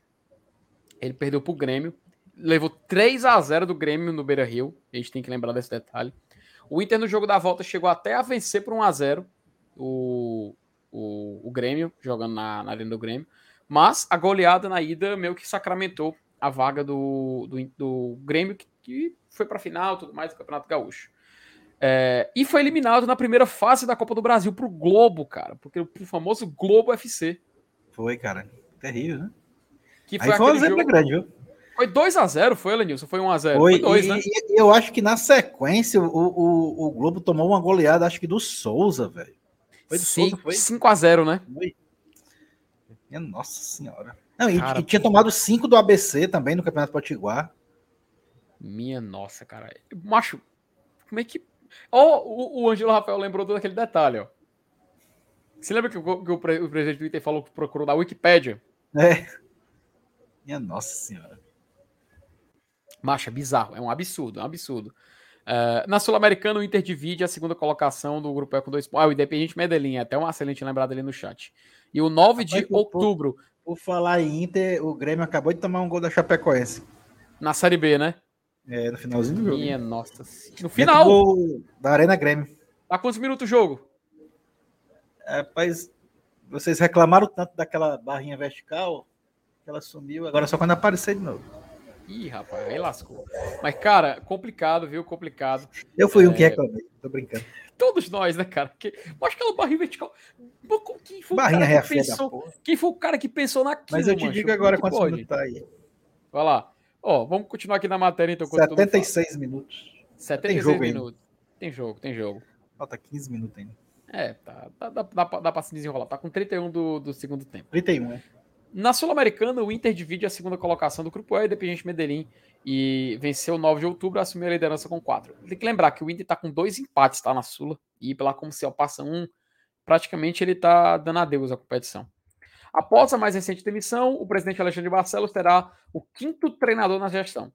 ele perdeu para o Grêmio, levou 3 a 0 do Grêmio no Beira Rio, a gente tem que lembrar desse detalhe. O Inter no jogo da volta chegou até a vencer por 1 a 0 o, o, o Grêmio, jogando na, na arena do Grêmio, mas a goleada na ida meio que sacramentou a vaga do, do, do Grêmio, que, que foi para a final tudo mais do Campeonato Gaúcho. É, e foi eliminado na primeira fase da Copa do Brasil pro Globo, cara. Porque o famoso Globo FC. Foi, cara. Terrível, né? Que foi, Aí foi um exemplo jogo... grande, viu? Foi 2x0, foi, Lenilson? Foi 1x0? Foi 2, né? E eu acho que na sequência o, o, o Globo tomou uma goleada, acho que do Souza, velho. Foi do Sim, Souza, foi? 5x0, né? Foi. Nossa senhora. Não, cara, e, e, tinha tomado 5 do ABC também no Campeonato Potiguar. Minha nossa, cara. Macho, como é que Oh, o, o Angelo Rafael lembrou todo aquele detalhe, ó. Você lembra que, o, que o, pre, o presidente do Twitter falou que procurou na Wikipédia? É. Minha nossa senhora. Macha, bizarro. É um absurdo, é um absurdo. Uh, na Sul-Americana, o Inter divide a segunda colocação do grupo E com dois pontos. Ah, o Independente Medellín, é até uma excelente lembrada ali no chat. E o 9 Rapaz, de outubro. Por, por falar em Inter, o Grêmio acabou de tomar um gol da Chapecoense. Na Série B, né? É, no finalzinho do jogo. Minha nossa. No final. Da Arena Grêmio. Há quantos minutos o jogo? É, rapaz, vocês reclamaram tanto daquela barrinha vertical que ela sumiu, agora só quando aparecer de novo. Ih, rapaz, aí lascou. Mas, cara, complicado, viu? Complicado. Eu fui é... um que reclamei, tô brincando. Todos nós, né, cara? Que... Mas aquela barrinha vertical. Quem foi, barrinha o cara que pensou... Quem foi o cara que pensou naquilo? Mas eu te mancho? digo agora quantos minutos tá aí. Vai lá. Ó, vamos continuar aqui na matéria, então. 76 minutos. 76 tem jogo minutos. Ainda. Tem jogo, tem jogo. Falta 15 minutos ainda. É, tá, dá, dá, dá, dá pra se desenrolar. Tá com 31 do, do segundo tempo. 31, é. Na Sul-Americana, o Inter divide a segunda colocação do Grupo E, Independente Medellín, e venceu 9 de outubro, assumiu a liderança com 4. Tem que lembrar que o Inter tá com dois empates, tá, na Sula, e pela como se passa um, praticamente ele tá dando adeus à competição. Após a mais recente demissão, o presidente Alexandre Barcelos terá o quinto treinador na gestão.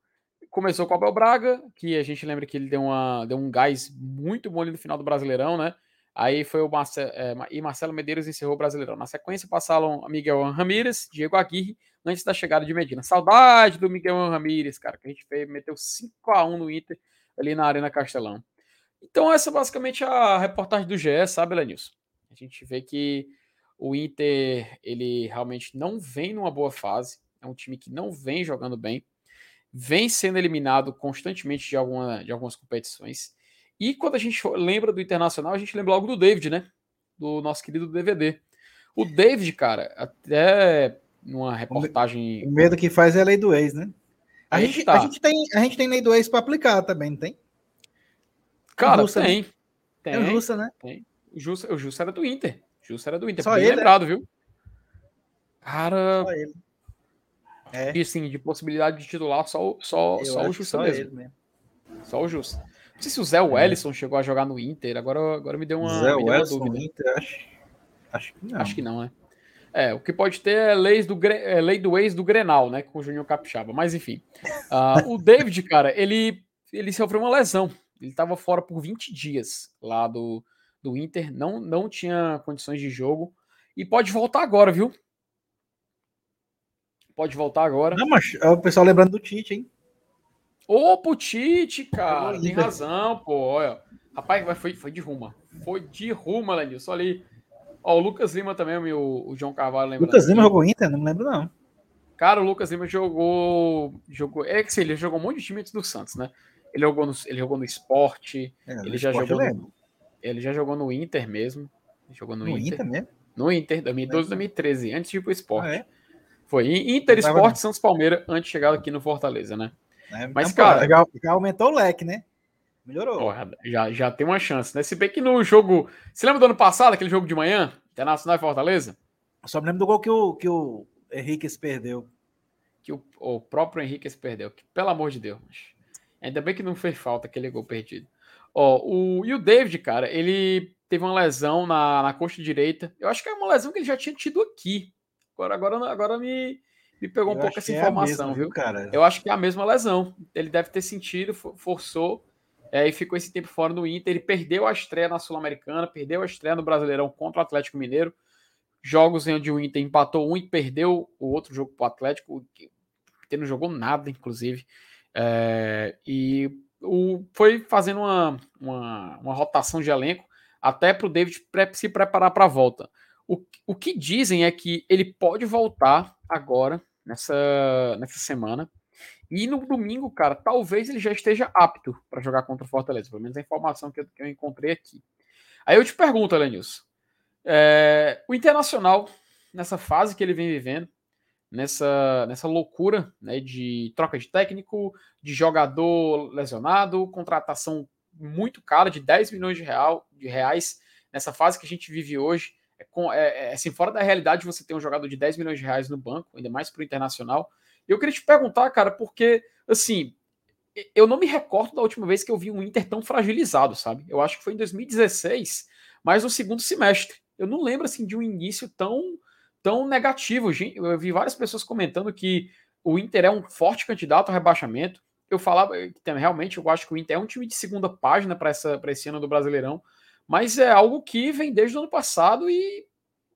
Começou com o Abel Braga, que a gente lembra que ele deu, uma, deu um gás muito bom ali no final do Brasileirão, né? Aí foi o Marcelo, é, e Marcelo Medeiros encerrou o Brasileirão. Na sequência passaram Miguel Ramírez, Diego Aguirre, antes da chegada de Medina. Saudade do Miguel Ramírez, cara, que a gente fez, meteu 5 a 1 no Inter ali na Arena Castelão. Então essa é basicamente a reportagem do GE, sabe, Lenilson? A gente vê que o Inter, ele realmente não vem numa boa fase. É um time que não vem jogando bem. Vem sendo eliminado constantemente de, alguma, de algumas competições. E quando a gente lembra do Internacional, a gente lembra logo do David, né? Do nosso querido DVD. O David, cara, até numa reportagem. O medo que faz é a lei do ex, né? A, gente, tá. a, gente, tem, a gente tem lei do ex para aplicar também, não tem? Cara, tem. Né? Tem. É o Jussa, né? Tem. O Jussa era do Inter. Justo era do Inter. Só ele, é? lembrado, viu? Cara. Só ele. É. E sim, de possibilidade de titular, só, só, só o Justo mesmo. mesmo. Só o Justo. Não sei se o Zé é. Wellison é. chegou a jogar no Inter, agora, agora me deu uma, Zé me deu uma dúvida. Inter, acho, acho que não. Acho que não, né? É, o que pode ter é, leis do, é lei do ex do Grenal, né? Com o Júnior Capixaba. Mas enfim. Uh, o David, cara, ele, ele sofreu uma lesão. Ele estava fora por 20 dias lá do, do Inter, não, não tinha condições de jogo e pode voltar agora, viu? Pode voltar agora. Não, mas é o pessoal lembrando do Tite, hein? Opa, o Tite, cara, tem razão, pô. Olha. Rapaz, foi, foi de ruma. Foi de ruma, Lenilson. Ali. Ó, o Lucas Lima também, o, o João Carvalho lembra. Lucas Lima jogou Inter? Não lembro, não. Cara, o Lucas Lima jogou. jogou é que ele jogou um monte de time antes do Santos, né? Ele jogou no, ele jogou no esporte. É, ele já jogou. No, ele já jogou no Inter mesmo. Jogou no, no Inter. Inter mesmo? No Inter, 2012, 2013, antes de ir pro esporte. Ah, é? Foi Inter, Esporte, Santos Palmeiras, antes de chegar aqui no Fortaleza, né? É, Mas, então, cara. Já, já, aumentou o leque, né? Melhorou. Porra, já, já tem uma chance, né? Se bem que no jogo. Você lembra do ano passado, aquele jogo de manhã? Internacional e Fortaleza? Eu só me lembro do gol que o, que o Henrique se perdeu. Que o, o próprio Henrique se perdeu. Que, pelo amor de Deus. Ainda bem que não fez falta aquele gol perdido. Ó, o, e o David, cara, ele teve uma lesão na, na coxa direita. Eu acho que é uma lesão que ele já tinha tido aqui. Agora, agora, agora me, me pegou um pouco essa informação, é mesma, viu, cara? Eu acho que é a mesma lesão. Ele deve ter sentido, forçou é, e ficou esse tempo fora no Inter. Ele perdeu a estreia na Sul-Americana, perdeu a estreia no Brasileirão contra o Atlético Mineiro. Jogos em onde o Inter empatou um e perdeu o outro jogo para o Atlético. Ele não jogou nada, inclusive. É, e o, foi fazendo uma, uma, uma rotação de elenco até para o David se preparar para a volta. O, o que dizem é que ele pode voltar agora, nessa, nessa semana. E no domingo, cara, talvez ele já esteja apto para jogar contra o Fortaleza. Pelo menos a informação que eu, que eu encontrei aqui. Aí eu te pergunto, Elenilson. É, o Internacional, nessa fase que ele vem vivendo, nessa, nessa loucura né, de troca de técnico, de jogador lesionado, contratação muito cara de 10 milhões de, real, de reais, nessa fase que a gente vive hoje, é, é, é, assim, fora da realidade você ter um jogador de 10 milhões de reais no banco, ainda mais para o Internacional. Eu queria te perguntar, cara, porque, assim, eu não me recordo da última vez que eu vi um Inter tão fragilizado, sabe? Eu acho que foi em 2016, mas no segundo semestre. Eu não lembro, assim, de um início tão, tão negativo. Eu vi várias pessoas comentando que o Inter é um forte candidato ao rebaixamento. Eu falava que realmente eu acho que o Inter é um time de segunda página para esse ano do Brasileirão mas é algo que vem desde o ano passado e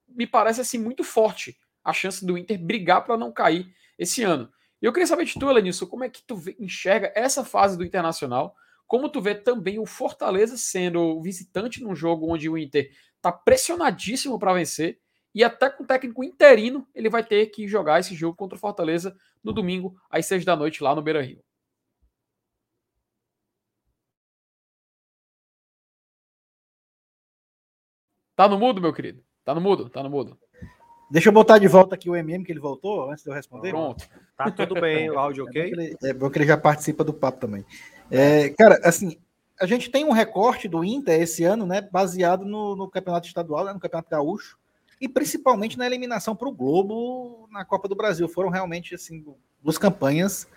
me parece assim muito forte a chance do Inter brigar para não cair esse ano. E eu queria saber de tu, Elenilson, como é que tu enxerga essa fase do Internacional? Como tu vê também o Fortaleza sendo visitante num jogo onde o Inter está pressionadíssimo para vencer e até com o técnico interino ele vai ter que jogar esse jogo contra o Fortaleza no domingo às seis da noite lá no Beira-Rio. Tá no mudo, meu querido? Tá no mudo? Tá no mudo. Deixa eu botar de volta aqui o MM que ele voltou, antes de eu responder. Pronto. Tá tudo bem, o áudio ok? É bom que ele, é bom que ele já participa do papo também. É, cara, assim, a gente tem um recorte do Inter esse ano, né, baseado no, no campeonato estadual, né, no campeonato gaúcho, e principalmente na eliminação para o Globo na Copa do Brasil. Foram realmente, assim, duas campanhas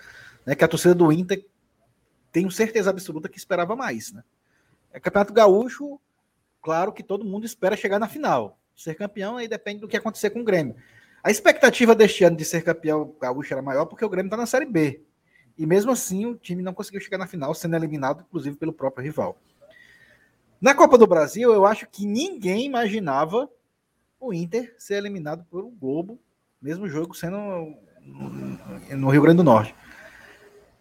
né, que a torcida do Inter tenho certeza absoluta que esperava mais, né. É campeonato gaúcho, claro que todo mundo espera chegar na final. Ser campeão aí depende do que acontecer com o Grêmio. A expectativa deste ano de ser campeão gaúcho era maior porque o Grêmio está na Série B. E mesmo assim o time não conseguiu chegar na final, sendo eliminado, inclusive, pelo próprio rival. Na Copa do Brasil, eu acho que ninguém imaginava o Inter ser eliminado por um Globo, mesmo jogo sendo no Rio Grande do Norte.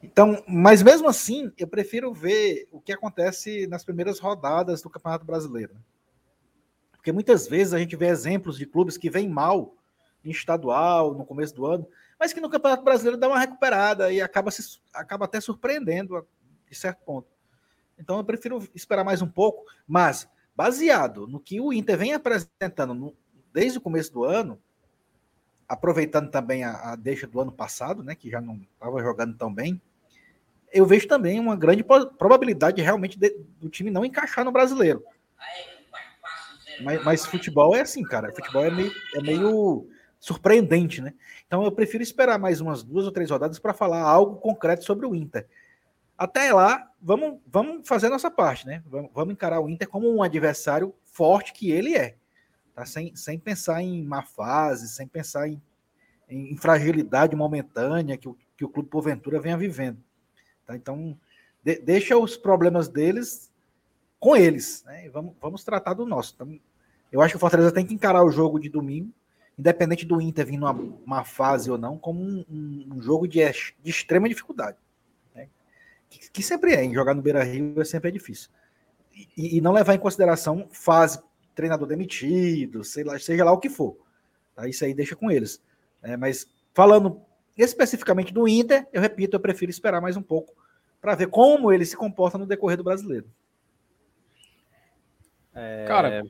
Então, mas mesmo assim, eu prefiro ver o que acontece nas primeiras rodadas do Campeonato Brasileiro. Porque muitas vezes a gente vê exemplos de clubes que vêm mal em estadual, no começo do ano, mas que no Campeonato Brasileiro dá uma recuperada e acaba, se, acaba até surpreendendo de certo ponto. Então eu prefiro esperar mais um pouco, mas baseado no que o Inter vem apresentando no, desde o começo do ano, aproveitando também a, a deixa do ano passado, né, que já não estava jogando tão bem, eu vejo também uma grande probabilidade realmente de, do time não encaixar no brasileiro. Mas, mas, futebol é assim, cara. Futebol é meio, é meio surpreendente, né? Então eu prefiro esperar mais umas duas ou três rodadas para falar algo concreto sobre o Inter. Até lá, vamos, vamos fazer a nossa parte, né? Vamos, vamos encarar o Inter como um adversário forte que ele é. Tá? Sem, sem pensar em má fase, sem pensar em, em fragilidade momentânea que o, que o clube porventura venha vivendo. Tá? Então, de, deixa os problemas deles com eles. Né? Vamos, vamos tratar do nosso. Então, eu acho que o Fortaleza tem que encarar o jogo de domingo, independente do Inter vir numa uma fase ou não, como um, um jogo de, de, extrema dificuldade. Né? Que, que, sempre é, jogar no Beira Rio sempre é difícil. e, e, não levar em consideração fase, treinador demitido, sei lá, seja lá o que for. Tá? Isso aí deixa com eles. É, mas falando especificamente do Inter, eu repito, eu prefiro esperar mais um pouco para ver como ele se comporta no decorrer do brasileiro. É... Cara,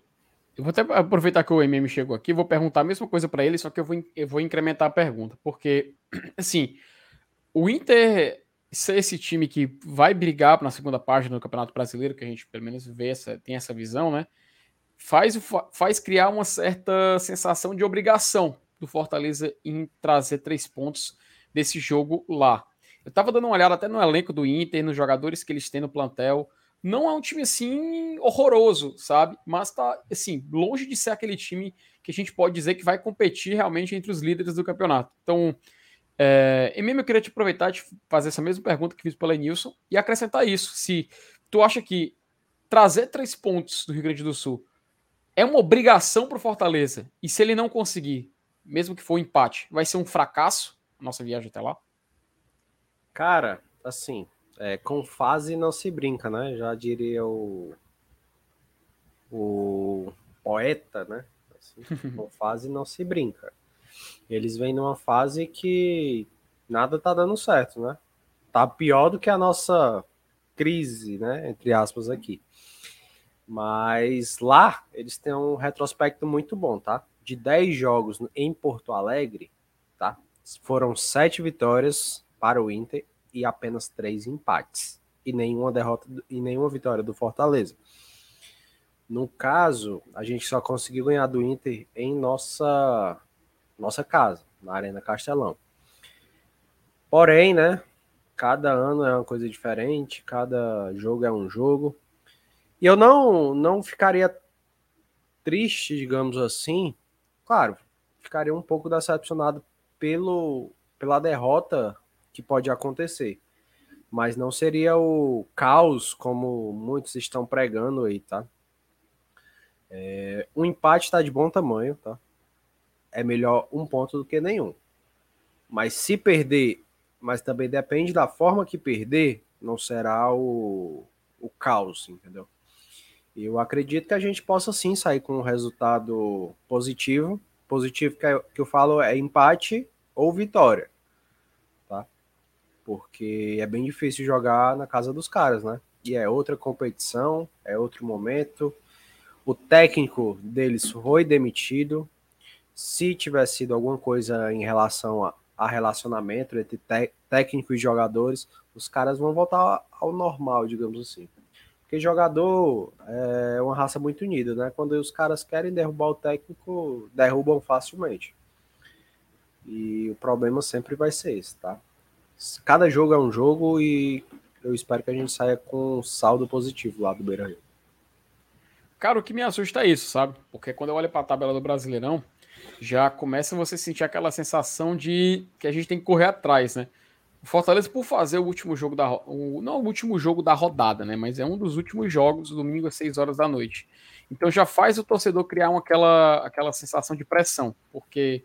eu vou até aproveitar que o MM chegou aqui, vou perguntar a mesma coisa para ele, só que eu vou, eu vou incrementar a pergunta, porque, assim, o Inter ser esse time que vai brigar na segunda página do Campeonato Brasileiro, que a gente pelo menos vê essa, tem essa visão, né? Faz, faz criar uma certa sensação de obrigação do Fortaleza em trazer três pontos desse jogo lá. Eu tava dando uma olhada até no elenco do Inter, nos jogadores que eles têm no plantel não é um time assim horroroso, sabe? Mas tá assim, longe de ser aquele time que a gente pode dizer que vai competir realmente entre os líderes do campeonato. Então, é, e mesmo eu queria te aproveitar de fazer essa mesma pergunta que fiz pela Nilson e acrescentar isso. Se tu acha que trazer três pontos do Rio Grande do Sul é uma obrigação para o Fortaleza, e se ele não conseguir, mesmo que for um empate, vai ser um fracasso a nossa viagem até lá? Cara, assim, é, com fase não se brinca, né? Já diria o, o poeta, né? Assim, com fase não se brinca. Eles vêm numa fase que nada tá dando certo, né? Tá pior do que a nossa crise, né? Entre aspas aqui. Mas lá eles têm um retrospecto muito bom, tá? De 10 jogos em Porto Alegre, tá? Foram 7 vitórias para o Inter e apenas três empates e nenhuma derrota e nenhuma vitória do Fortaleza. No caso, a gente só conseguiu ganhar do Inter em nossa nossa casa, na Arena Castelão. Porém, né, cada ano é uma coisa diferente, cada jogo é um jogo. E eu não não ficaria triste, digamos assim. Claro, ficaria um pouco decepcionado pelo pela derrota que pode acontecer. Mas não seria o caos como muitos estão pregando aí, tá? É, um empate está de bom tamanho, tá? É melhor um ponto do que nenhum. Mas se perder, mas também depende da forma que perder, não será o, o caos, entendeu? Eu acredito que a gente possa sim sair com um resultado positivo. Positivo que, eu, que eu falo é empate ou vitória porque é bem difícil jogar na casa dos caras, né? E é outra competição, é outro momento. O técnico deles foi demitido. Se tivesse sido alguma coisa em relação a, a relacionamento entre técnico e jogadores, os caras vão voltar ao normal, digamos assim. Porque jogador é uma raça muito unida, né? Quando os caras querem derrubar o técnico, derrubam facilmente. E o problema sempre vai ser esse, tá? cada jogo é um jogo e eu espero que a gente saia com um saldo positivo lá do Beira Rio. Cara, o que me assusta é isso, sabe? Porque quando eu olho para a tabela do Brasileirão, já começa você sentir aquela sensação de que a gente tem que correr atrás, né? O Fortaleza, por fazer o último jogo da. O, não o último jogo da rodada, né? Mas é um dos últimos jogos, domingo às 6 horas da noite. Então já faz o torcedor criar uma, aquela, aquela sensação de pressão, porque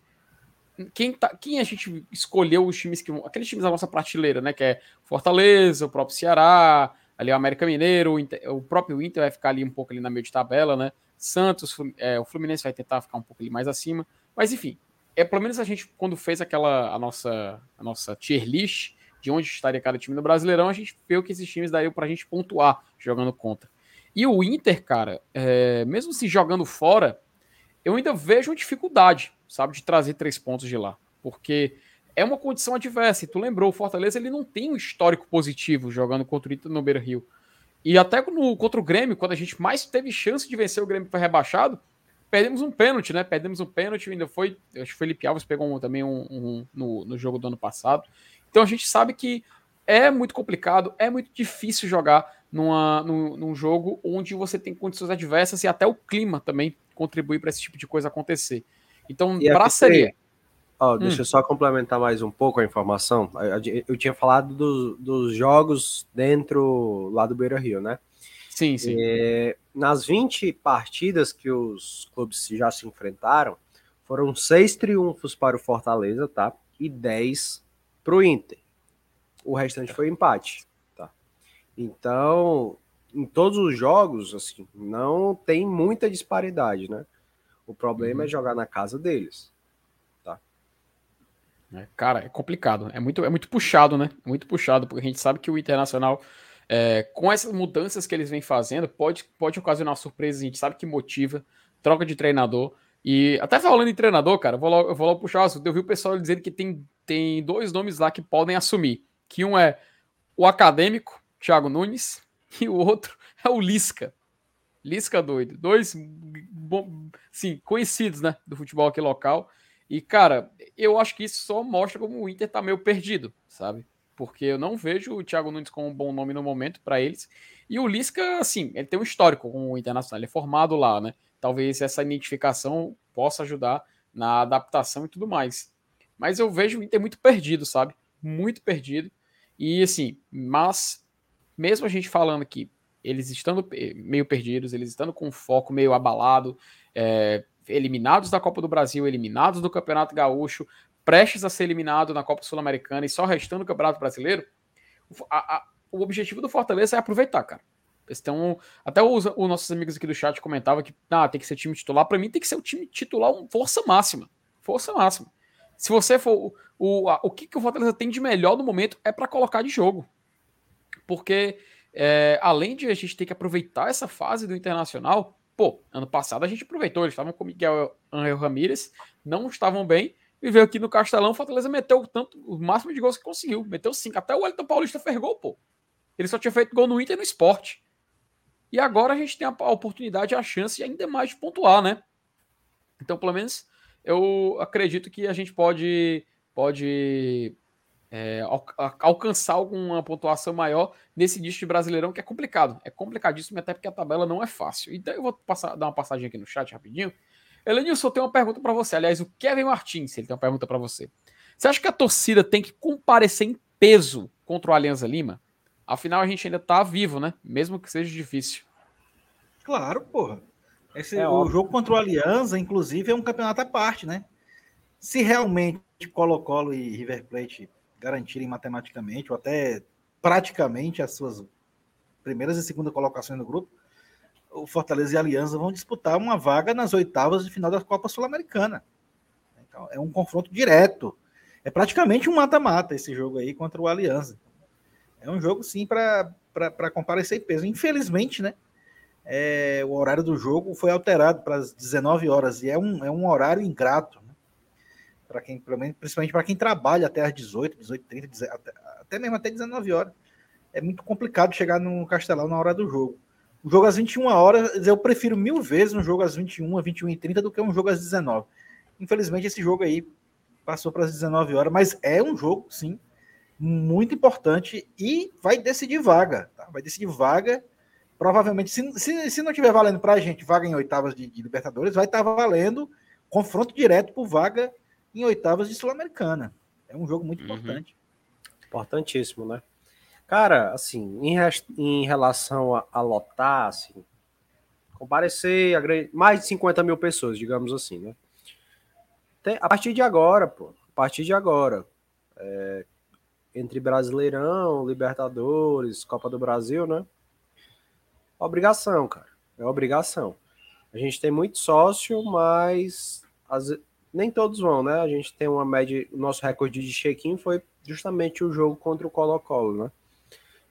quem, tá, quem a gente escolheu os times que aqueles times da nossa prateleira, né? Que é Fortaleza, o próprio Ceará, ali o América Mineiro, o, Inter, o próprio Inter vai ficar ali um pouco ali na meio de tabela, né? Santos, é, o Fluminense vai tentar ficar um pouco ali mais acima, mas enfim, é pelo menos a gente quando fez aquela a nossa a nossa tier list de onde estaria cada time no Brasileirão, a gente viu que esses times para a gente pontuar jogando contra. E o Inter, cara, é, mesmo se jogando fora, eu ainda vejo uma dificuldade sabe, de trazer três pontos de lá. Porque é uma condição adversa. E tu lembrou, o Fortaleza ele não tem um histórico positivo jogando contra o Inter no Beira Rio. E até no, contra o Grêmio, quando a gente mais teve chance de vencer o Grêmio foi rebaixado, perdemos um pênalti, né? Perdemos um pênalti, ainda foi. Acho que o Felipe Alves pegou um, também um, um no, no jogo do ano passado. Então a gente sabe que é muito complicado, é muito difícil jogar numa, num, num jogo onde você tem condições adversas e até o clima também contribui para esse tipo de coisa acontecer. Então, para seria. Ó, deixa hum. eu só complementar mais um pouco a informação. Eu, eu tinha falado do, dos jogos dentro lá do Beira Rio, né? Sim, sim. É, nas 20 partidas que os clubes já se enfrentaram, foram seis triunfos para o Fortaleza, tá? E 10 para o Inter. O restante foi empate, tá? Então, em todos os jogos, assim, não tem muita disparidade, né? O problema é uhum. é jogar na casa deles. Tá? É, cara, é complicado. É muito, é muito puxado, né? Muito puxado, porque a gente sabe que o Internacional, é, com essas mudanças que eles vêm fazendo, pode, pode ocasionar surpresa. A gente sabe que motiva, troca de treinador. E até falando em treinador, cara, eu vou logo, eu vou logo puxar o assunto. Eu vi o pessoal dizendo que tem, tem dois nomes lá que podem assumir. Que um é o acadêmico, Thiago Nunes, e o outro é o Lisca. Lisca doido. Dois, bom, sim, conhecidos, né, do futebol aqui local. E, cara, eu acho que isso só mostra como o Inter tá meio perdido, sabe? Porque eu não vejo o Thiago Nunes como um bom nome no momento para eles. E o Lisca, assim, ele tem um histórico com o Internacional, ele é formado lá, né? Talvez essa identificação possa ajudar na adaptação e tudo mais. Mas eu vejo o Inter muito perdido, sabe? Muito perdido. E assim, mas mesmo a gente falando que eles estando meio perdidos, eles estando com foco meio abalado, é, eliminados da Copa do Brasil, eliminados do Campeonato Gaúcho, prestes a ser eliminado na Copa Sul-Americana e só restando o Campeonato Brasileiro, a, a, o objetivo do Fortaleza é aproveitar, cara. Estão, até os, os, nossos amigos aqui do chat comentavam que ah, tem que ser time titular. Para mim, tem que ser o time titular, um, força máxima. Força máxima. Se você for. O, o, o que, que o Fortaleza tem de melhor no momento é para colocar de jogo. Porque é, além de a gente ter que aproveitar essa fase do Internacional, pô, ano passado a gente aproveitou, eles estavam com o Miguel Angel Ramírez, não estavam bem, e aqui no Castelão, o Fortaleza meteu tanto, o máximo de gols que conseguiu, meteu cinco, até o Wellington Paulista fez gol, pô. Ele só tinha feito gol no Inter e no esporte. E agora a gente tem a oportunidade, a chance ainda mais de pontuar, né? Então, pelo menos, eu acredito que a gente pode, pode é, alcançar alguma pontuação maior nesse nicho de Brasileirão que é complicado. É complicadíssimo, até porque a tabela não é fácil. Então eu vou passar, dar uma passadinha aqui no chat rapidinho. Elenilson, tem uma pergunta para você. Aliás, o Kevin Martins, ele tem uma pergunta para você. Você acha que a torcida tem que comparecer em peso contra o Alianza Lima? Afinal, a gente ainda tá vivo, né? Mesmo que seja difícil. Claro, porra. Esse, é o óbvio. jogo contra o Alianza, inclusive, é um campeonato à parte, né? Se realmente Colo-Colo e River Plate garantirem matematicamente ou até praticamente as suas primeiras e segunda colocações no grupo, o Fortaleza e a Aliança vão disputar uma vaga nas oitavas de final da Copa Sul-Americana. Então, é um confronto direto. É praticamente um mata-mata esse jogo aí contra o Aliança. É um jogo, sim, para comparecer em peso. Infelizmente, né? É, o horário do jogo foi alterado para as 19 horas e é um, é um horário ingrato para quem, principalmente para quem trabalha até às 18, 18, 30, até, até mesmo até 19 horas. É muito complicado chegar no Castelão na hora do jogo. O jogo às 21 horas, eu prefiro mil vezes um jogo às 21, 21 e 30 do que um jogo às 19. Infelizmente, esse jogo aí passou para as 19 horas, mas é um jogo, sim, muito importante e vai decidir vaga. Tá? Vai decidir vaga. Provavelmente, se, se, se não estiver valendo para a gente vaga em oitavas de, de Libertadores, vai estar tá valendo confronto direto por vaga em oitavas de Sul-Americana. É um jogo muito uhum. importante. Importantíssimo, né? Cara, assim, em, em relação a, a, lotar, assim, comparecer a mais de 50 mil pessoas, digamos assim, né? Tem, a partir de agora, pô, a partir de agora, é, entre Brasileirão, Libertadores, Copa do Brasil, né? Obrigação, cara. É obrigação. A gente tem muito sócio, mas as, nem todos vão, né? A gente tem uma média, o nosso recorde de check-in foi justamente o jogo contra o Colo-Colo, né?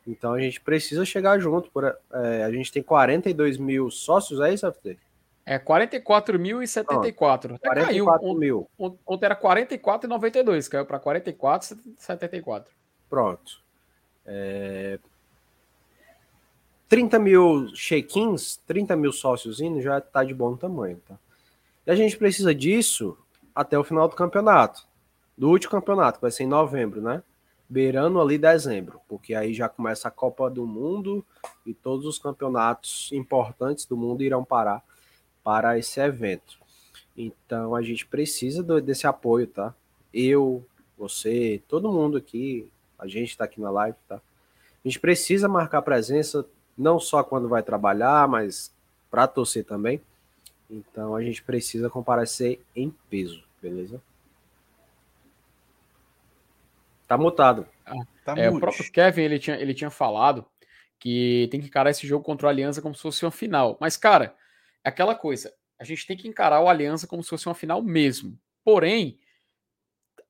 Então a gente precisa chegar junto. Por, é, a gente tem 42 mil sócios, é isso, FT? É 44.074. Até 44 caiu. mil. Ontem era 44,92, caiu para 44,74. Pronto. É... 30 mil check-ins, 30 mil sócios indo já está de bom tamanho, tá? E a gente precisa disso até o final do campeonato. Do último campeonato, que vai ser em novembro, né? Beirando ali dezembro, porque aí já começa a Copa do Mundo e todos os campeonatos importantes do mundo irão parar para esse evento. Então a gente precisa desse apoio, tá? Eu, você, todo mundo aqui, a gente está aqui na live, tá? A gente precisa marcar presença não só quando vai trabalhar, mas para torcer também. Então a gente precisa comparecer em peso, beleza? Tá mutado. Ah, tá é, o próprio Kevin ele tinha, ele tinha falado que tem que encarar esse jogo contra o Aliança como se fosse uma final. Mas, cara, é aquela coisa. A gente tem que encarar o Aliança como se fosse uma final mesmo. Porém,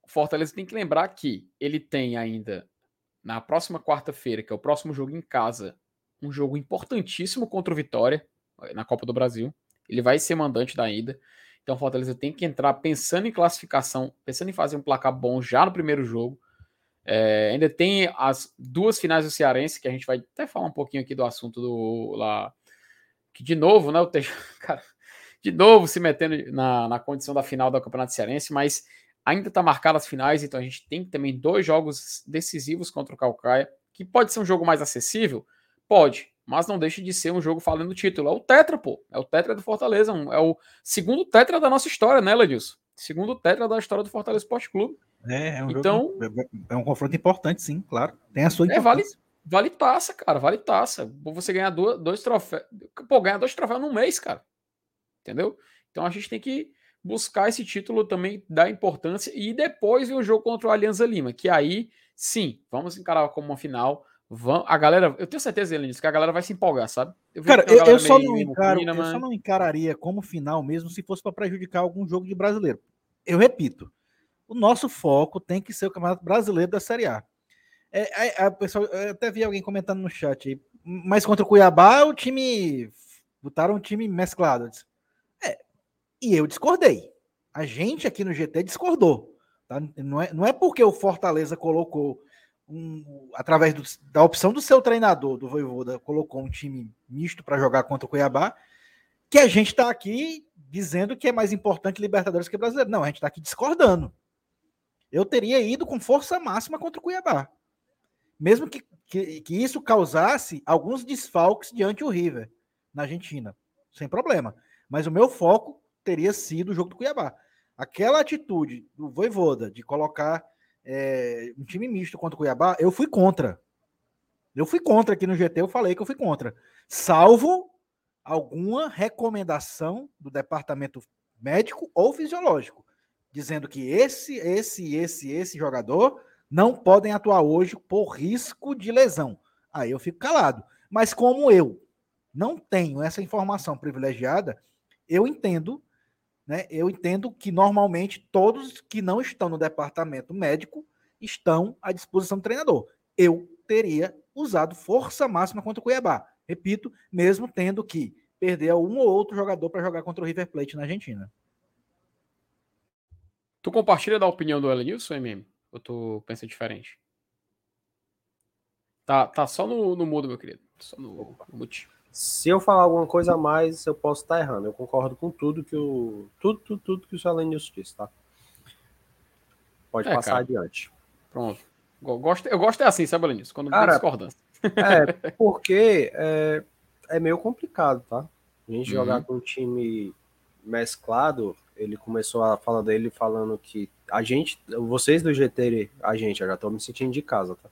Fortaleza tem que lembrar que ele tem ainda na próxima quarta-feira, que é o próximo jogo em casa, um jogo importantíssimo contra o Vitória na Copa do Brasil. Ele vai ser mandante da ida. Então, Fortaleza tem que entrar pensando em classificação, pensando em fazer um placar bom já no primeiro jogo. É, ainda tem as duas finais do Cearense, que a gente vai até falar um pouquinho aqui do assunto do lá. Que de novo, né? O Teixeira, cara, de novo se metendo na, na condição da final do Campeonato Cearense, mas ainda está marcado as finais, então a gente tem também dois jogos decisivos contra o Calcaia, que pode ser um jogo mais acessível, pode, mas não deixa de ser um jogo falando do título. É o Tetra, pô. É o Tetra do Fortaleza. é o segundo Tetra da nossa história, né, Ledilson? Segundo Tetra da história do Fortaleza Esporte Clube. É, é um então, jogo, é, é um confronto importante, sim, claro. Tem a sua é, vale, vale taça, cara, vale taça. Você ganhar dois, dois troféus. Pô, ganhar dois troféus num mês, cara. Entendeu? Então a gente tem que buscar esse título também da importância e depois o jogo contra o Alianza Lima, que aí sim, vamos encarar como uma final. Vão, a galera, eu tenho certeza, Elinis, que a galera vai se empolgar, sabe? Eu Cara, eu, eu, só não encaro, eu só não encararia como final mesmo se fosse para prejudicar algum jogo de brasileiro. Eu repito, o nosso foco tem que ser o Campeonato Brasileiro da Série A. É, é, a pessoa, eu até vi alguém comentando no chat mas contra o Cuiabá o time botaram um time mesclado. É, e eu discordei. A gente aqui no GT discordou. Tá? Não, é, não é porque o Fortaleza colocou um, através do, da opção do seu treinador, do Voivoda, colocou um time misto para jogar contra o Cuiabá, que a gente está aqui dizendo que é mais importante Libertadores que brasileiro. Não, a gente está aqui discordando. Eu teria ido com força máxima contra o Cuiabá. Mesmo que, que, que isso causasse alguns desfalques diante do River, na Argentina. Sem problema. Mas o meu foco teria sido o jogo do Cuiabá. Aquela atitude do Voivoda de colocar é, um time misto contra o Cuiabá, eu fui contra. Eu fui contra aqui no GT, eu falei que eu fui contra. Salvo alguma recomendação do departamento médico ou fisiológico, dizendo que esse, esse, esse, esse jogador não podem atuar hoje por risco de lesão. Aí eu fico calado. Mas como eu não tenho essa informação privilegiada, eu entendo né? Eu entendo que normalmente todos que não estão no departamento médico estão à disposição do treinador. Eu teria usado força máxima contra o Cuiabá. Repito, mesmo tendo que perder um ou outro jogador para jogar contra o River Plate na Argentina. Tu compartilha da opinião do Elenilson, MM? Ou tu pensa diferente? Tá, tá só no, no mudo, meu querido. Só no, no motivo. Se eu falar alguma coisa a mais, eu posso estar errando. Eu concordo com tudo que o tudo, tudo, tudo que o Salenius disse, tá? Pode é, passar cara. adiante. Pronto. Eu gosto, eu gosto é assim, sabe, Lenilson? Quando cara, tem discordância. É, porque é, é meio complicado, tá? A gente uhum. jogar com um time mesclado, ele começou a fala dele falando que a gente, vocês do GT, a gente, eu já tô me sentindo de casa, tá?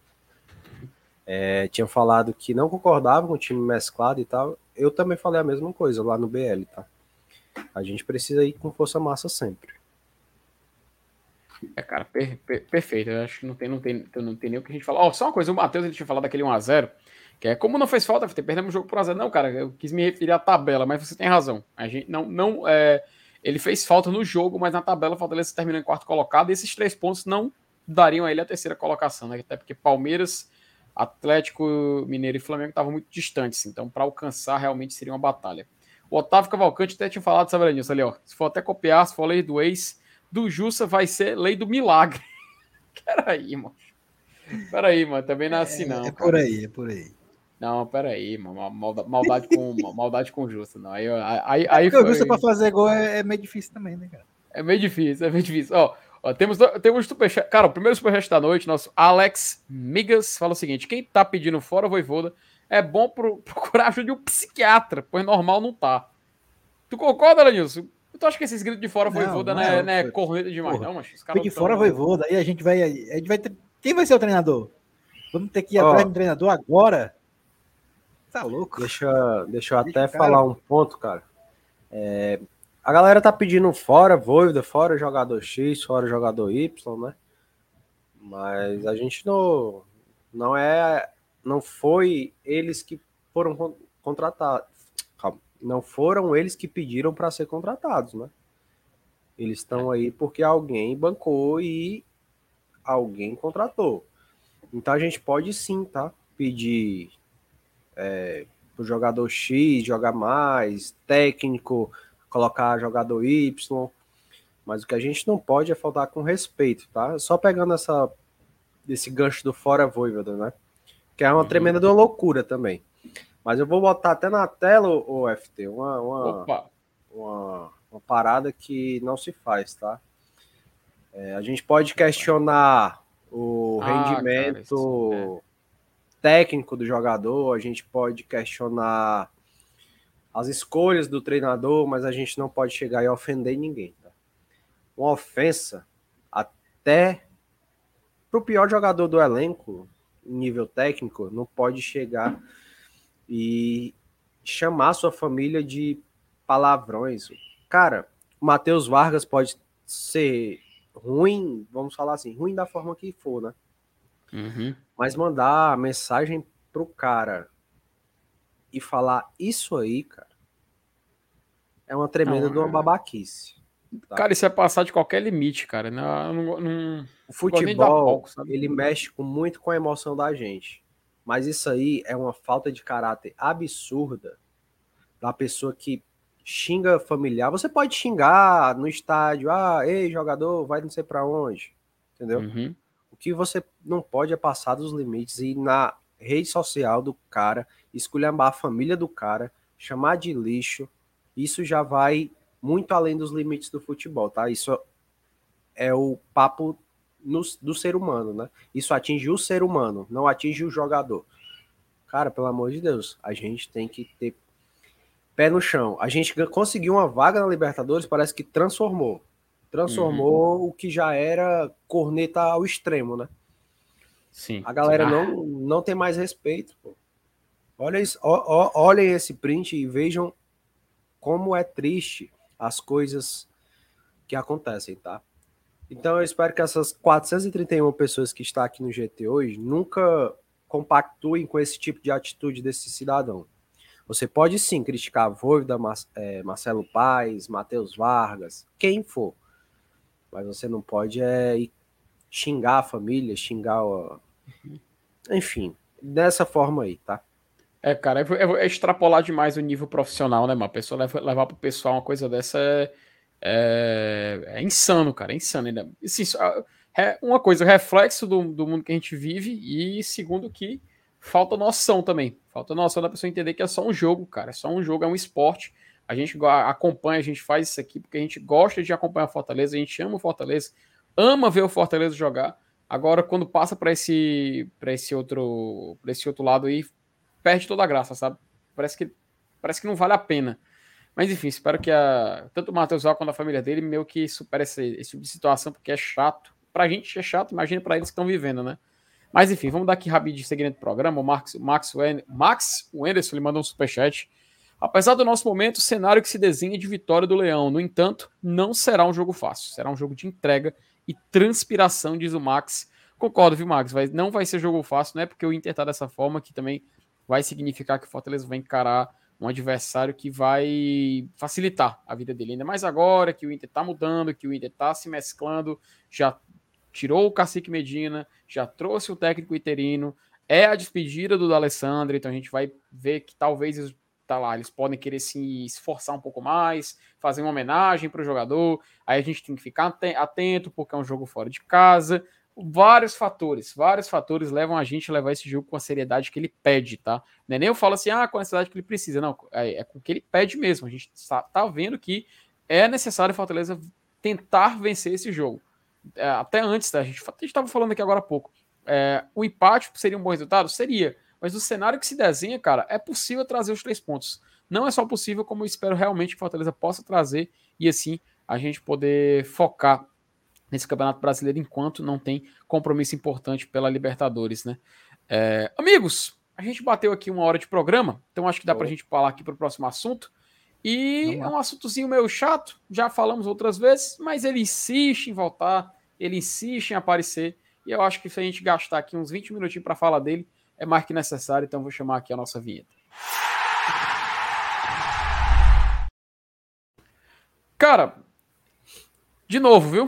é, tinha falado que não concordava com o time mesclado e tal. Eu também falei a mesma coisa lá no BL, tá? A gente precisa ir com força massa sempre. É, cara, per, per, perfeito. Eu acho que não tem, não, tem, não tem nem o que a gente falar. Ó, oh, só uma coisa, o Matheus ele tinha falado daquele 1x0, que é como não fez falta, perdemos o jogo por 1x0. Não, cara, eu quis me referir à tabela, mas você tem razão. A gente não. não é, ele fez falta no jogo, mas na tabela o Fortaleza terminou em quarto colocado, e esses três pontos não dariam a ele a terceira colocação, né? Até porque Palmeiras Atlético Mineiro e Flamengo estavam muito distantes, então para alcançar realmente seria uma batalha. O Otávio Cavalcante até tinha falado, sabe, Lenilson, ali, ó, se for até copiar, se for lei do ex, do Jussa vai ser lei do milagre. Peraí, mano. Peraí, mano, também não é assim, não. É, é por aí, é por aí. Não, peraí, mano. Maldade com, maldade com Justa, não. Aí, aí, é aí foi... o Justa pra fazer gol é, é, meio difícil também, né, cara? É meio difícil, é meio difícil. Ó, Ó, temos, temos superchat. Cara, o primeiro superchat da noite, nosso Alex Migas, fala o seguinte: quem tá pedindo fora Voivoda é bom pro, procurar ajuda de um psiquiatra, pois normal não tá. Tu concorda, Lenilson? Tu acha que esses gritos de fora não, Voivoda não, é, não é, é corrida demais, Porra. não, mas os caras. de fora Voivoda, aí a gente vai. A gente vai ter... Quem vai ser o treinador? Vamos ter que ir atrás do treinador agora? Tá louco. Deixa, deixa eu até deixa falar um ponto, cara. É, a galera tá pedindo fora Voivoda, fora jogador X, fora jogador Y, né? Mas a gente não, não é não foi eles que foram contratados. Calma. Não foram eles que pediram para ser contratados, né? Eles estão aí porque alguém bancou e alguém contratou. Então a gente pode sim, tá? Pedir é, o jogador X jogar mais, técnico, colocar jogador Y. Mas o que a gente não pode é faltar com respeito, tá? Só pegando essa, esse gancho do fora Voivoda, né? Que é uma uhum. tremenda uma loucura também. Mas eu vou botar até na tela, o FT, uma, uma, uma, uma, parada que não se faz, tá? É, a gente pode questionar o ah, rendimento é. Técnico do jogador, a gente pode questionar as escolhas do treinador, mas a gente não pode chegar e ofender ninguém. Tá? Uma ofensa até para o pior jogador do elenco, nível técnico, não pode chegar e chamar sua família de palavrões. Cara, o Matheus Vargas pode ser ruim, vamos falar assim, ruim da forma que for, né? Uhum. Mas mandar mensagem pro cara e falar isso aí, cara, é uma tremenda não, de uma é. babaquice. Tá? Cara, isso é passar de qualquer limite, cara. Não, não, não o futebol, palco, ele mexe com, muito com a emoção da gente. Mas isso aí é uma falta de caráter absurda da pessoa que xinga familiar. Você pode xingar no estádio, ah, ei, jogador, vai não sei para onde, entendeu? Uhum. Que você não pode é passar dos limites e ir na rede social do cara, esculhambar a família do cara, chamar de lixo. Isso já vai muito além dos limites do futebol, tá? Isso é o papo no, do ser humano, né? Isso atinge o ser humano, não atinge o jogador. Cara, pelo amor de Deus, a gente tem que ter pé no chão. A gente conseguiu uma vaga na Libertadores, parece que transformou. Transformou uhum. o que já era corneta ao extremo, né? Sim. A galera sim. não, não tem mais respeito. Pô. Olha isso, ó, ó, olhem esse print e vejam como é triste as coisas que acontecem, tá? Então eu espero que essas 431 pessoas que estão aqui no GT hoje nunca compactuem com esse tipo de atitude desse cidadão. Você pode sim criticar Voivoda, é, Marcelo Paes, Matheus Vargas, quem for. Mas você não pode é, xingar a família, xingar. O... Enfim, dessa forma aí, tá? É, cara, é, é, extrapolar demais o nível profissional, né, mano? A pessoa levar, levar pro pessoal uma coisa dessa é, é, é insano, cara, é insano. Ainda. Assim, é uma coisa, o reflexo do, do mundo que a gente vive, e segundo que falta noção também. Falta noção da pessoa entender que é só um jogo, cara. É só um jogo, é um esporte. A gente acompanha, a gente faz isso aqui porque a gente gosta de acompanhar o Fortaleza, a gente ama o Fortaleza, ama ver o Fortaleza jogar. Agora, quando passa para esse, esse outro, esse outro lado aí, perde toda a graça, sabe? Parece que, parece que não vale a pena. Mas enfim, espero que a, tanto o Matheus Val quanto a família dele meio que supere esse, esse tipo situação, porque é chato. Pra gente é chato, imagina para eles que estão vivendo, né? Mas enfim, vamos dar aqui rapidinho seguimento do programa. O Max, Max, Max Wenderson ele mandou um superchat. Apesar do nosso momento, o cenário que se desenha de vitória do Leão. No entanto, não será um jogo fácil. Será um jogo de entrega e transpiração, diz o Max. Concordo, viu, Max? Vai, não vai ser jogo fácil, não é porque o Inter tá dessa forma que também vai significar que o Fortaleza vai encarar um adversário que vai facilitar a vida dele. Ainda mais agora que o Inter tá mudando, que o Inter tá se mesclando, já tirou o Cacique Medina, já trouxe o técnico interino, é a despedida do D'Alessandro, então a gente vai ver que talvez tá lá, eles podem querer se esforçar um pouco mais, fazer uma homenagem para o jogador, aí a gente tem que ficar atento porque é um jogo fora de casa, vários fatores, vários fatores levam a gente a levar esse jogo com a seriedade que ele pede, tá? Não é nem eu falo assim, ah, com a seriedade que ele precisa, não, é, é com o que ele pede mesmo, a gente tá, vendo que é necessário Fortaleza tentar vencer esse jogo. É, até antes, tá? a gente estava falando aqui agora há pouco, é, o empate seria um bom resultado? Seria. Mas o cenário que se desenha, cara, é possível trazer os três pontos. Não é só possível, como eu espero realmente que Fortaleza possa trazer e assim a gente poder focar nesse Campeonato Brasileiro enquanto não tem compromisso importante pela Libertadores, né? É, amigos, a gente bateu aqui uma hora de programa, então acho que dá para a gente falar aqui para o próximo assunto. E é um assuntozinho meio chato, já falamos outras vezes, mas ele insiste em voltar, ele insiste em aparecer, e eu acho que se a gente gastar aqui uns 20 minutinhos para falar dele, é mais que necessário, então vou chamar aqui a nossa vinheta. Cara, de novo, viu?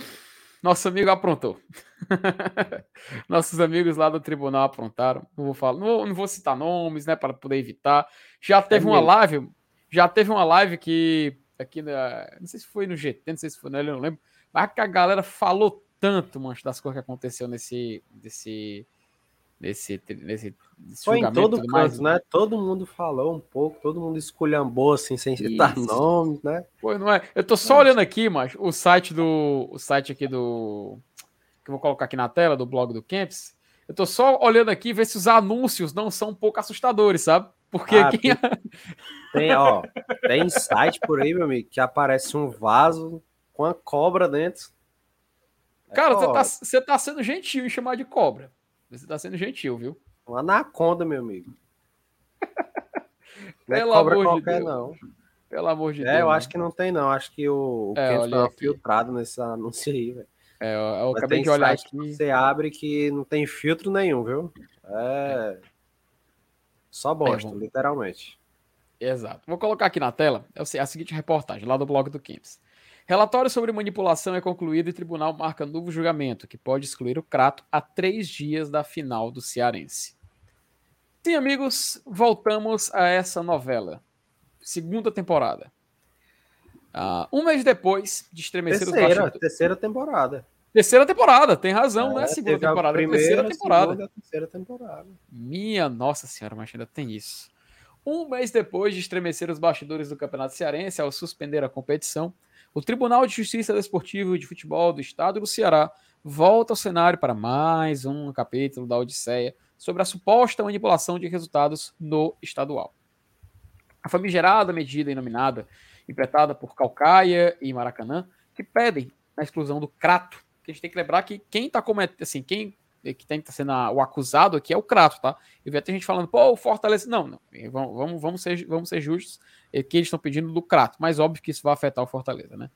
Nosso amigo aprontou. Nossos amigos lá do tribunal aprontaram. Não vou falar, não não vou citar nomes, né, para poder evitar. Já é teve é uma live, já teve uma live que aqui na, não sei se foi no GT, não sei se foi nele, eu não lembro, mas que a galera falou tanto, mancho, das coisas que aconteceu nesse nesse, nesse, nesse Foi em todo canto, mais. né? Todo mundo falou um pouco, todo mundo esculhambou assim, sem citar Isso. nomes, né? Foi, não é? Eu tô só olhando aqui, mas o site do. O site aqui do. Que eu vou colocar aqui na tela, do blog do Camps. Eu tô só olhando aqui ver se os anúncios não são um pouco assustadores, sabe? Porque ah, quem... tem, ó, tem site por aí, meu amigo, que aparece um vaso com a cobra dentro. É Cara, você tá, você tá sendo gentil em chamar de cobra. Você tá sendo gentil, viu? Uma anaconda, meu amigo. não é Pelo amor qualquer, de Deus. não. Pelo amor de é, Deus. É, eu acho que não tem, não. Acho que o, o é, Kent tá filtrado nesse anúncio aí, velho. É, eu, eu acabei de olhar aqui. Você abre que não tem filtro nenhum, viu? É. Só bosta, é, literalmente. Exato. Vou colocar aqui na tela é a seguinte reportagem, lá do blog do Kimps. Relatório sobre manipulação é concluído e tribunal marca novo julgamento, que pode excluir o Crato a três dias da final do Cearense. Sim, amigos, voltamos a essa novela. Segunda temporada. Uh, um mês depois de estremecer terceira, os bastidores. Terceira temporada. Terceira temporada, tem razão, é, né? Segunda temporada, primeira, terceira temporada. Segunda, terceira temporada. Minha nossa senhora, mas ainda tem isso. Um mês depois de estremecer os bastidores do Campeonato Cearense ao suspender a competição, o Tribunal de Justiça Desportivo e de Futebol do Estado do Ceará volta ao cenário para mais um capítulo da Odisseia sobre a suposta manipulação de resultados no estadual. A famigerada medida inominada, impetrada por Calcaia e Maracanã, que pedem a exclusão do Crato. Que a gente tem que lembrar que quem está cometendo, assim, quem que tem que estar tá sendo a, o acusado aqui é o Crato, tá? Eu vi até gente falando, pô, o Fortaleza. Não, não. Vamos, vamos, ser, vamos ser justos. É que eles estão pedindo do Crato, mas óbvio que isso vai afetar o Fortaleza, né?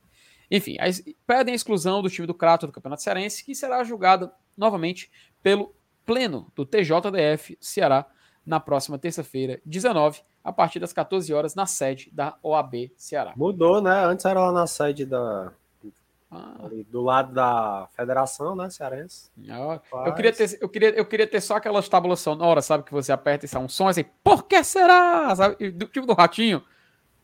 Enfim, aí, pedem a exclusão do time do Crato do Campeonato Cearense, que será julgada novamente pelo Pleno do TJDF Ceará na próxima terça-feira, 19, a partir das 14 horas, na sede da OAB Ceará. Mudou, né? Antes era lá na sede da, ah. do lado da federação, né, cearense. Eu, queria ter, eu, queria, eu queria ter só aquelas tábulas sonoras, sabe, que você aperta e sai um som assim, por que será? Sabe? Do tipo do ratinho.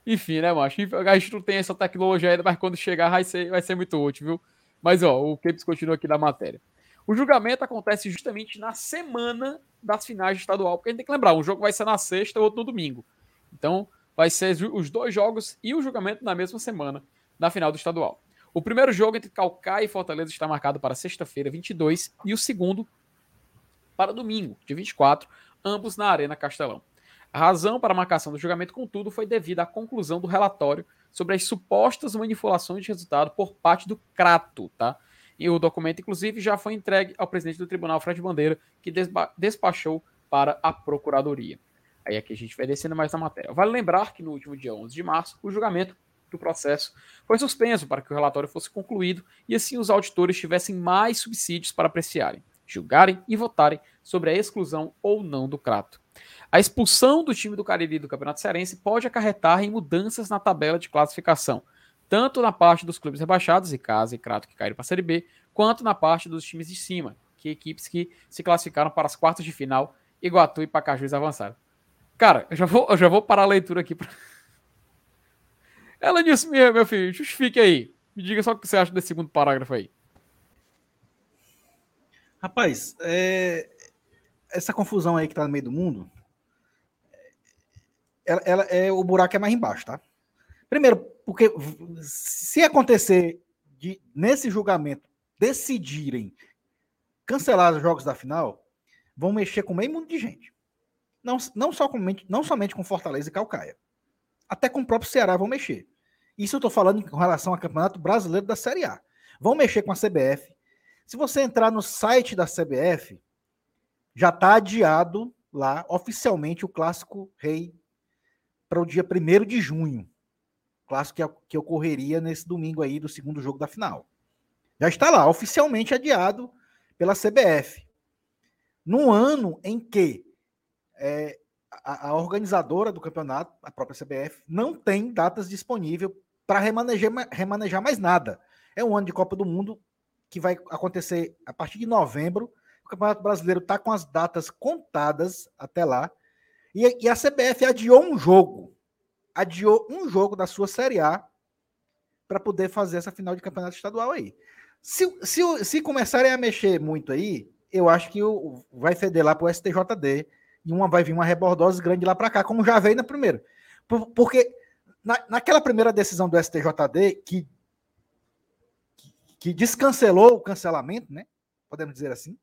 Enfim, né, macho? A gente não tem essa tecnologia ainda, mas quando chegar vai ser, vai ser muito útil, viu? Mas, ó, o Capes continua aqui na matéria. O julgamento acontece justamente na semana das finais de estadual, porque a gente tem que lembrar, um jogo vai ser na sexta, outro no domingo. Então, vai ser os dois jogos e o julgamento na mesma semana, na final do estadual. O primeiro jogo entre Calcaia e Fortaleza está marcado para sexta-feira, 22, e o segundo para domingo, de 24, ambos na Arena Castelão. A razão para a marcação do julgamento, contudo, foi devido à conclusão do relatório sobre as supostas manipulações de resultado por parte do Crato, tá? E o documento, inclusive, já foi entregue ao presidente do tribunal, Fred Bandeira, que despachou para a Procuradoria. Aí aqui a gente vai descendo mais na matéria. Vale lembrar que no último dia 11 de março, o julgamento do processo foi suspenso para que o relatório fosse concluído e assim os auditores tivessem mais subsídios para apreciarem, julgarem e votarem sobre a exclusão ou não do Crato. A expulsão do time do Cariri do Campeonato Cearense pode acarretar em mudanças na tabela de classificação, tanto na parte dos clubes rebaixados, e Casa e Crato que caíram para a Série B, quanto na parte dos times de cima, que equipes que se classificaram para as quartas de final, Iguatu e Pacajus avançaram. Cara, eu já vou, eu já vou parar a leitura aqui para ela disse, meu, meu filho, justifique aí. Me diga só o que você acha desse segundo parágrafo aí. Rapaz, é... essa confusão aí que tá no meio do mundo, ela, ela, é, o buraco é mais embaixo, tá? Primeiro, porque se acontecer de, nesse julgamento decidirem cancelar os jogos da final, vão mexer com meio mundo de gente. Não, não, somente, não somente com Fortaleza e Calcaia. Até com o próprio Ceará vão mexer. Isso eu estou falando com relação ao Campeonato Brasileiro da Série A. Vão mexer com a CBF. Se você entrar no site da CBF, já está adiado lá oficialmente o Clássico Rei para o dia 1 de junho. Clássico que, que ocorreria nesse domingo aí do segundo jogo da final. Já está lá, oficialmente adiado pela CBF. No ano em que é, a, organizadora do campeonato, a própria CBF, não tem datas disponíveis para remanejar, remanejar mais nada. É um ano de Copa do Mundo que vai acontecer a partir de novembro. O Campeonato Brasileiro está com as datas contadas até lá. E, e, a CBF adiou um jogo. Adiou um jogo da sua Série A para poder fazer essa final de campeonato estadual aí. Se, se, se começarem a mexer muito aí, eu acho que o, vai feder lá para o STJD e uma vai vir uma rebordose grande lá para cá, como já veio na primeira. Por, porque na, naquela primeira decisão do STJD, que, que, descancelou o cancelamento, né? Podemos dizer assim.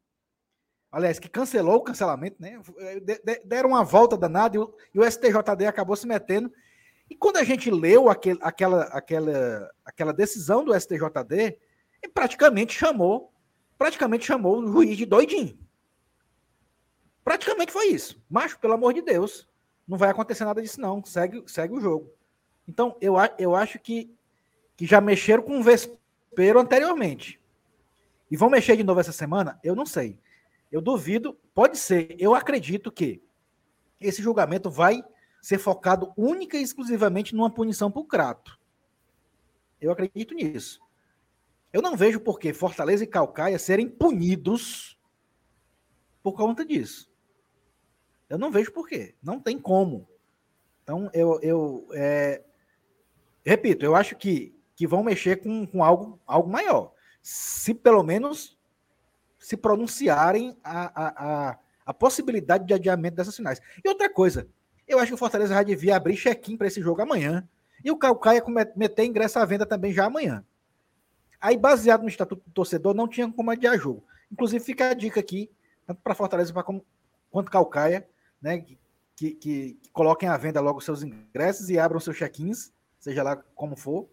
Aliás, que cancelou o cancelamento, né? Deram uma volta danada e o, e o STJD acabou se metendo. E quando a gente leu aquele, aquela, aquela, aquela decisão do STJD, praticamente chamou, praticamente chamou o juiz de doidinho. Praticamente foi isso. Macho, pelo amor de Deus, não vai acontecer nada disso, não. Segue, segue o jogo. Então, eu, eu acho que, que já mexeram com o vespeiro anteriormente. E vão mexer de novo essa semana? Eu não sei. Eu duvido, pode ser. Eu acredito que esse julgamento vai ser focado única e exclusivamente numa punição para o Crato. Eu acredito nisso. Eu não vejo por que Fortaleza e Calcaia serem punidos por conta disso. Eu não vejo por quê. Não tem como. Então, eu, eu é, repito, eu acho que, que vão mexer com, com algo, algo maior. Se pelo menos se pronunciarem a, a, a, a possibilidade de adiamento dessas finais. E outra coisa, eu acho que o Fortaleza já devia abrir check-in para esse jogo amanhã. E o Calcaia meter ingresso à venda também já amanhã. Aí, baseado no estatuto do torcedor, não tinha como adiar jogo. Inclusive, fica a dica aqui, tanto para Fortaleza quanto Calcaia, né, que, que, que, coloquem à venda logo seus ingressos e abram seus check-ins, seja lá como for,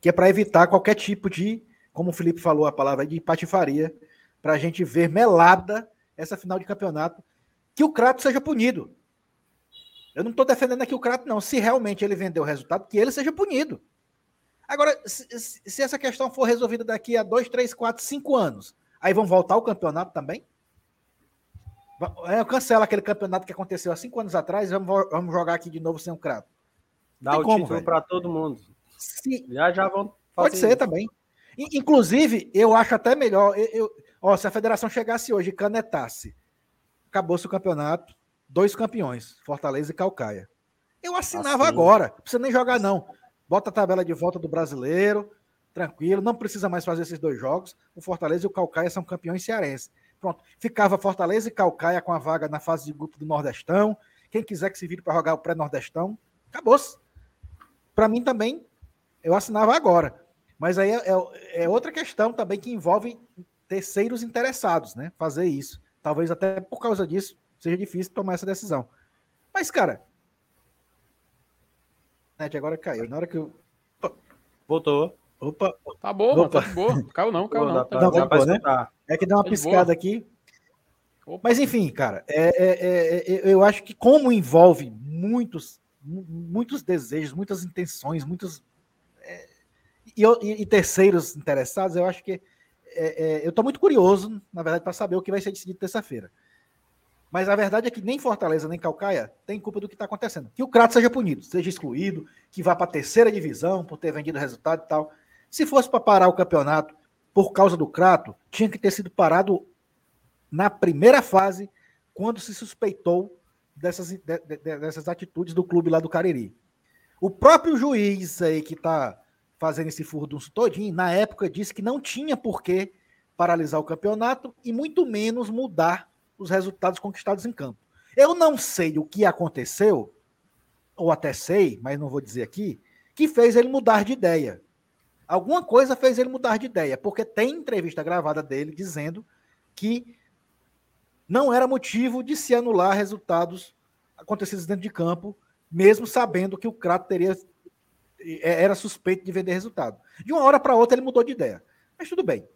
que é para evitar qualquer tipo de, como o Felipe falou a palavra, de patifaria, para a gente ver melada essa final de campeonato, que o Crato seja punido. Eu não estou defendendo aqui o Crato, não. Se realmente ele vendeu o resultado, que ele seja punido. Agora, se, se, essa questão for resolvida daqui a dois, três, quatro, cinco anos, aí vão voltar ao campeonato também? É, cancela aquele campeonato que aconteceu há cinco anos atrás vamos, vamos jogar aqui de novo sem o Crato. Dá o como, título para todo mundo. Se... Já já vão Pode ser isso. também. Inclusive, eu acho até melhor. Eu, eu, ó, se a federação chegasse hoje e canetasse, acabou-se o campeonato, dois campeões, Fortaleza e Calcaia. Eu assinava assim. agora. Não precisa nem jogar, não. Bota a tabela de volta do brasileiro, tranquilo, não precisa mais fazer esses dois jogos. O Fortaleza e o Calcaia são campeões cearenses. Pronto. Ficava Fortaleza e Calcaia com a vaga na fase de grupo do Nordestão. Quem quiser que se vire para jogar o pré-Nordestão, acabou-se. Para mim também, eu assinava agora. Mas aí é, é, é, outra questão também que envolve terceiros interessados, né? Fazer isso. Talvez até por causa disso seja difícil tomar essa decisão. Mas, cara. Net agora caiu. Na hora que eu. Voltou. Opa. Tá bom, Opa. tá boa. Caiu não, caiu não. Dá, tá, não, dá, dá, né? É que deu uma tá piscada aqui. Opa. Mas enfim, cara, é, é, é, é, eu acho que como envolve muitos, muitos desejos, muitas intenções, muitos é, e, e, terceiros interessados, eu acho que é, eu estou muito curioso, na verdade, para saber o que vai ser decidido terça-feira. Mas a verdade é que nem Fortaleza nem Calcaia tem culpa do que está acontecendo. Que o Crato seja punido, seja excluído, que vá para a terceira divisão por ter vendido resultado e tal. Se fosse para parar o campeonato por causa do Crato, tinha que ter sido parado na primeira fase, quando se suspeitou dessas, de, de, dessas atitudes do clube lá do Cariri. O próprio juiz aí que está fazendo esse furdunço todinho, na época disse que não tinha por que paralisar o campeonato e muito menos mudar os resultados conquistados em campo. Eu não sei o que aconteceu, ou até sei, mas não vou dizer aqui, que fez ele mudar de ideia. Alguma coisa fez ele mudar de ideia, porque tem entrevista gravada dele dizendo que não era motivo de se anular resultados acontecidos dentro de campo, mesmo sabendo que o Crato teria é, era suspeito de vender resultado. De uma hora para outra ele mudou de ideia. Mas tudo bem.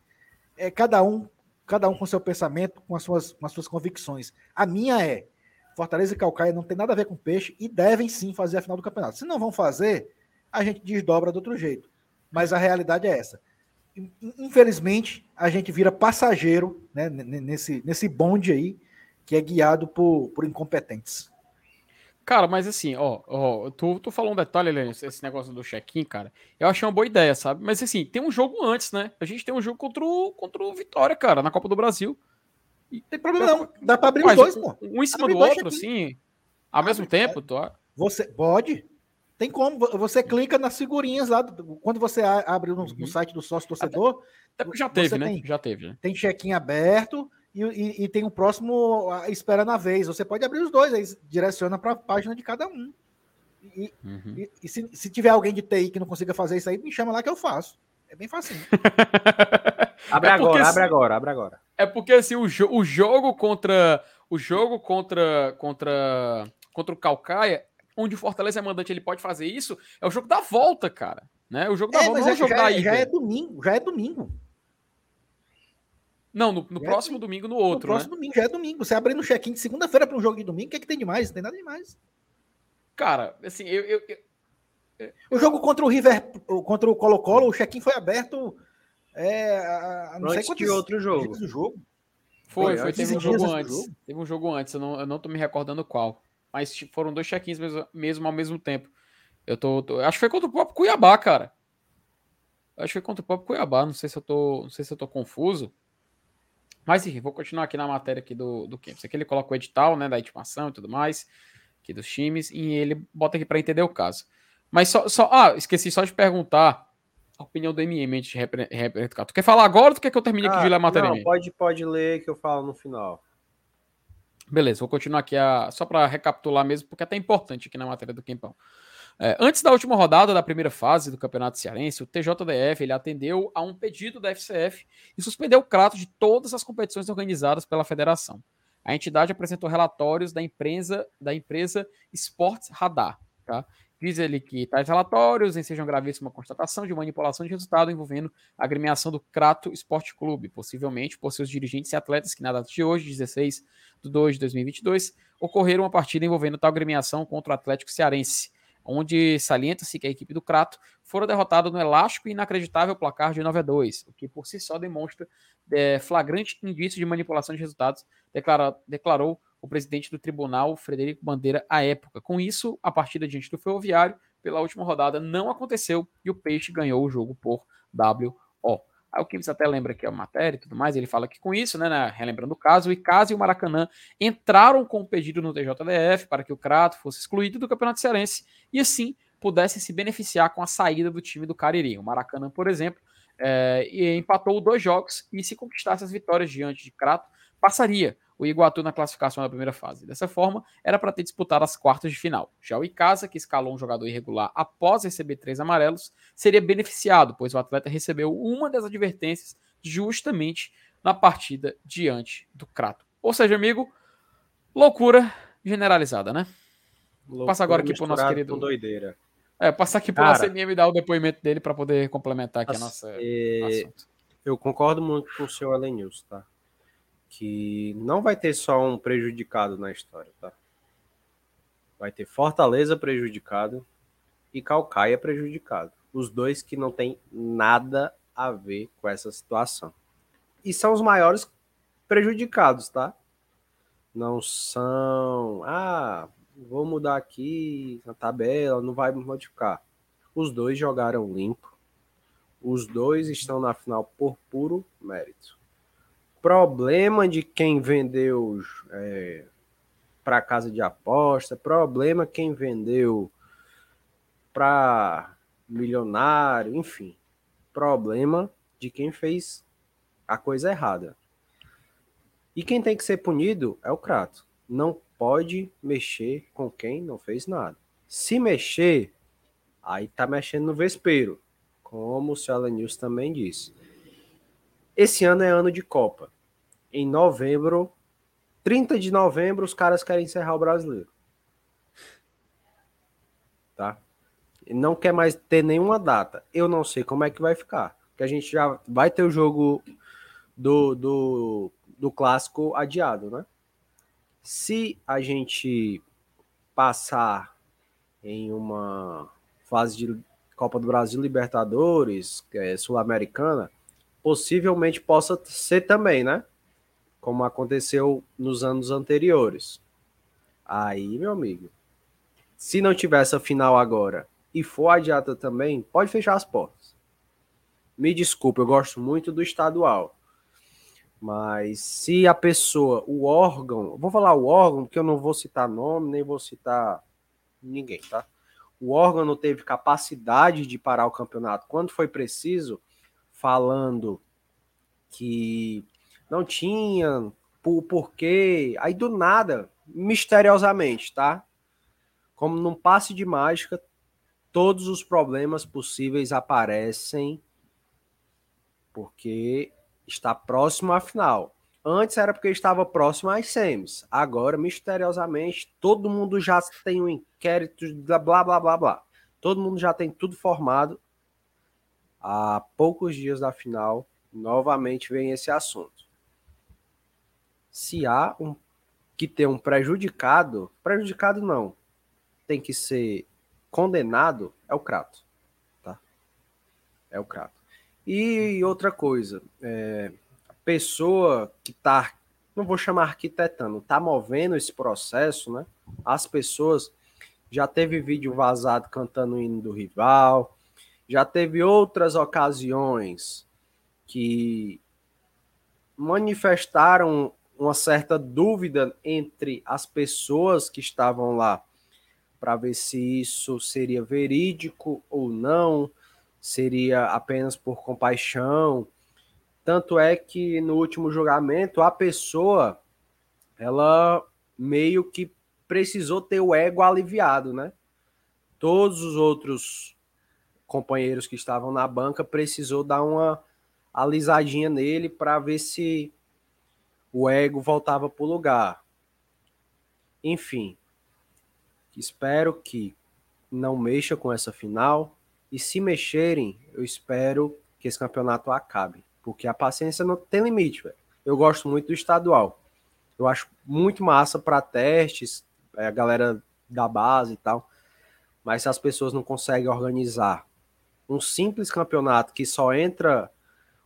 É, cada um, cada um com seu pensamento, com as suas, com as suas convicções. A minha é Fortaleza e Calcaia não tem nada a ver com peixe e devem sim fazer a final do campeonato. Se não vão fazer, a gente desdobra de outro jeito. Mas a realidade é essa. Infelizmente, a gente vira passageiro né, nesse, nesse bonde aí que é guiado por, por incompetentes. Cara, mas assim, ó, ó tu, tu falou um detalhe, esse negócio do check-in, cara. Eu achei uma boa ideia, sabe? Mas assim, tem um jogo antes, né? A gente tem um jogo contra o, contra o Vitória, cara, na Copa do Brasil. E tem problema não, dá pra abrir os dois, pô. Um em cima do outro, assim, ao mesmo tempo, tu... Você pode, tem como, você clica nas figurinhas lá, quando você abre no, no uhum. site do sócio torcedor. Até, até já teve, né? Tem, já teve. Né? Tem check-in aberto e, e, e, tem o um próximo espera na vez. Você pode abrir os dois, aí direciona para a página de cada um. E, uhum. e se, se, tiver alguém de TI que não consiga fazer isso aí, me chama lá que eu faço. É bem fácil. abre é agora, abre agora, abre agora. É porque assim, o, jo o jogo contra. O jogo contra. contra. contra o Calcaia onde o Fortaleza é mandante ele pode fazer isso, é o jogo da volta, cara. Né? O jogo da é, volta não é o jogo já, da ida. Já é domingo, já é domingo. Não, no, no próximo é domingo, no outro. No próximo né? domingo, já é domingo. Você abre no check-in de segunda-feira para um jogo de domingo, o que, é que tem demais? Não tem nada demais. Cara, assim, eu. eu, eu... O jogo contra o River, contra o Colo-Colo, o check-in foi aberto. É, a, não sei quantos de outro jogo. jogo. Foi, foi, foi teve um jogo antes. Jogo. Teve um jogo antes, eu não, eu não tô me recordando qual mas foram dois check-ins mesmo, mesmo, ao mesmo tempo. Eu tô, tô, Acho que foi contra o próprio Cuiabá, cara. Acho que foi contra o próprio Cuiabá. Não sei se eu tô. Não sei se eu tô confuso. Mas enfim, vou continuar aqui na matéria aqui do, do Campos. Aqui ele coloca o edital, né? Da intimação e tudo mais. Aqui dos times. E ele bota aqui para entender o caso. Mas só, só. Ah, esqueci só de perguntar a opinião do MM de representar. Tu quer falar agora ou tu quer que eu termine ah, aqui de ler a matéria? Não, pode, pode ler que eu falo no final. Beleza, vou continuar aqui a, só para recapitular mesmo, porque é até importante aqui na matéria do Quempão. É, antes da última rodada da primeira fase do Campeonato Cearense, o TJDF ele atendeu a um pedido da FCF e suspendeu o crato de todas as competições organizadas pela federação. A entidade apresentou relatórios da empresa, da empresa Sports Radar, tá? Diz ele que tais relatórios ensejam gravíssima constatação de manipulação de resultado envolvendo a agremiação do Crato Esporte Clube, possivelmente por seus dirigentes e atletas que na data de hoje, 16 de 2 de 2022, ocorreram uma partida envolvendo tal agremiação contra o Atlético Cearense, onde salienta-se que a equipe do Crato fora derrotada no elástico e inacreditável placar de 9 a 2, o que por si só demonstra é, flagrante indício de manipulação de resultados, declara, declarou o presidente do tribunal, Frederico Bandeira, à época. Com isso, a partida diante do Ferroviário, pela última rodada, não aconteceu e o Peixe ganhou o jogo por WO. Aí o Kims até lembra é a matéria e tudo mais, ele fala que com isso, né, né relembrando o caso, o Icasa e o Maracanã entraram com o pedido no TJDF para que o Crato fosse excluído do Campeonato Cearense e assim pudessem se beneficiar com a saída do time do Cariri. O Maracanã, por exemplo, é, empatou dois jogos e se conquistasse as vitórias diante de Crato, passaria o Iguatu na classificação da primeira fase. Dessa forma, era para ter disputado as quartas de final. Já o Icasa, que escalou um jogador irregular após receber três amarelos, seria beneficiado, pois o atleta recebeu uma das advertências justamente na partida diante do Crato. Ou seja, amigo, loucura generalizada, né? Loucura Passa agora aqui para o nosso querido. doideira. É, passar aqui para o nosso MM dar o depoimento dele para poder complementar aqui a nossa. É... Eu concordo muito com o senhor Alenilson, tá? Que não vai ter só um prejudicado na história, tá? Vai ter Fortaleza prejudicado e Calcaia prejudicado. Os dois que não tem nada a ver com essa situação. E são os maiores prejudicados, tá? Não são, ah, vou mudar aqui na tabela, não vai modificar. Os dois jogaram limpo. Os dois estão na final por puro mérito problema de quem vendeu é, para casa de aposta, problema quem vendeu para milionário, enfim, problema de quem fez a coisa errada. E quem tem que ser punido é o Crato. Não pode mexer com quem não fez nada. Se mexer, aí tá mexendo no vespeiro, como o News também disse. Esse ano é ano de Copa em novembro, 30 de novembro, os caras querem encerrar o brasileiro. Tá? Não quer mais ter nenhuma data. Eu não sei como é que vai ficar. Porque a gente já vai ter o jogo do, do, do clássico adiado, né? Se a gente passar em uma fase de Copa do Brasil Libertadores, é, Sul-Americana, possivelmente possa ser também, né? Como aconteceu nos anos anteriores. Aí, meu amigo, se não tiver essa final agora e for adiada também, pode fechar as portas. Me desculpe, eu gosto muito do estadual. Mas se a pessoa, o órgão, vou falar o órgão, porque eu não vou citar nome, nem vou citar ninguém, tá? O órgão não teve capacidade de parar o campeonato quando foi preciso, falando que não tinha por porquê. Aí do nada, misteriosamente, tá? Como num passe de mágica, todos os problemas possíveis aparecem porque está próximo à final. Antes era porque estava próximo às semis. Agora, misteriosamente, todo mundo já tem um inquérito, blá blá blá blá. Todo mundo já tem tudo formado. Há poucos dias da final, novamente vem esse assunto se há um que ter um prejudicado, prejudicado não, tem que ser condenado, é o Crato, tá? É o Crato. E outra coisa, é, a pessoa que tá, não vou chamar arquitetando, tá movendo esse processo, né? As pessoas já teve vídeo vazado cantando o hino do rival, já teve outras ocasiões que manifestaram uma certa dúvida entre as pessoas que estavam lá para ver se isso seria verídico ou não, seria apenas por compaixão. Tanto é que no último julgamento a pessoa ela meio que precisou ter o ego aliviado, né? Todos os outros companheiros que estavam na banca precisou dar uma alisadinha nele para ver se o ego voltava para o lugar. Enfim, espero que não mexa com essa final. E se mexerem, eu espero que esse campeonato acabe. Porque a paciência não tem limite, velho. Eu gosto muito do estadual. Eu acho muito massa para testes, é, a galera da base e tal. Mas se as pessoas não conseguem organizar um simples campeonato que só entra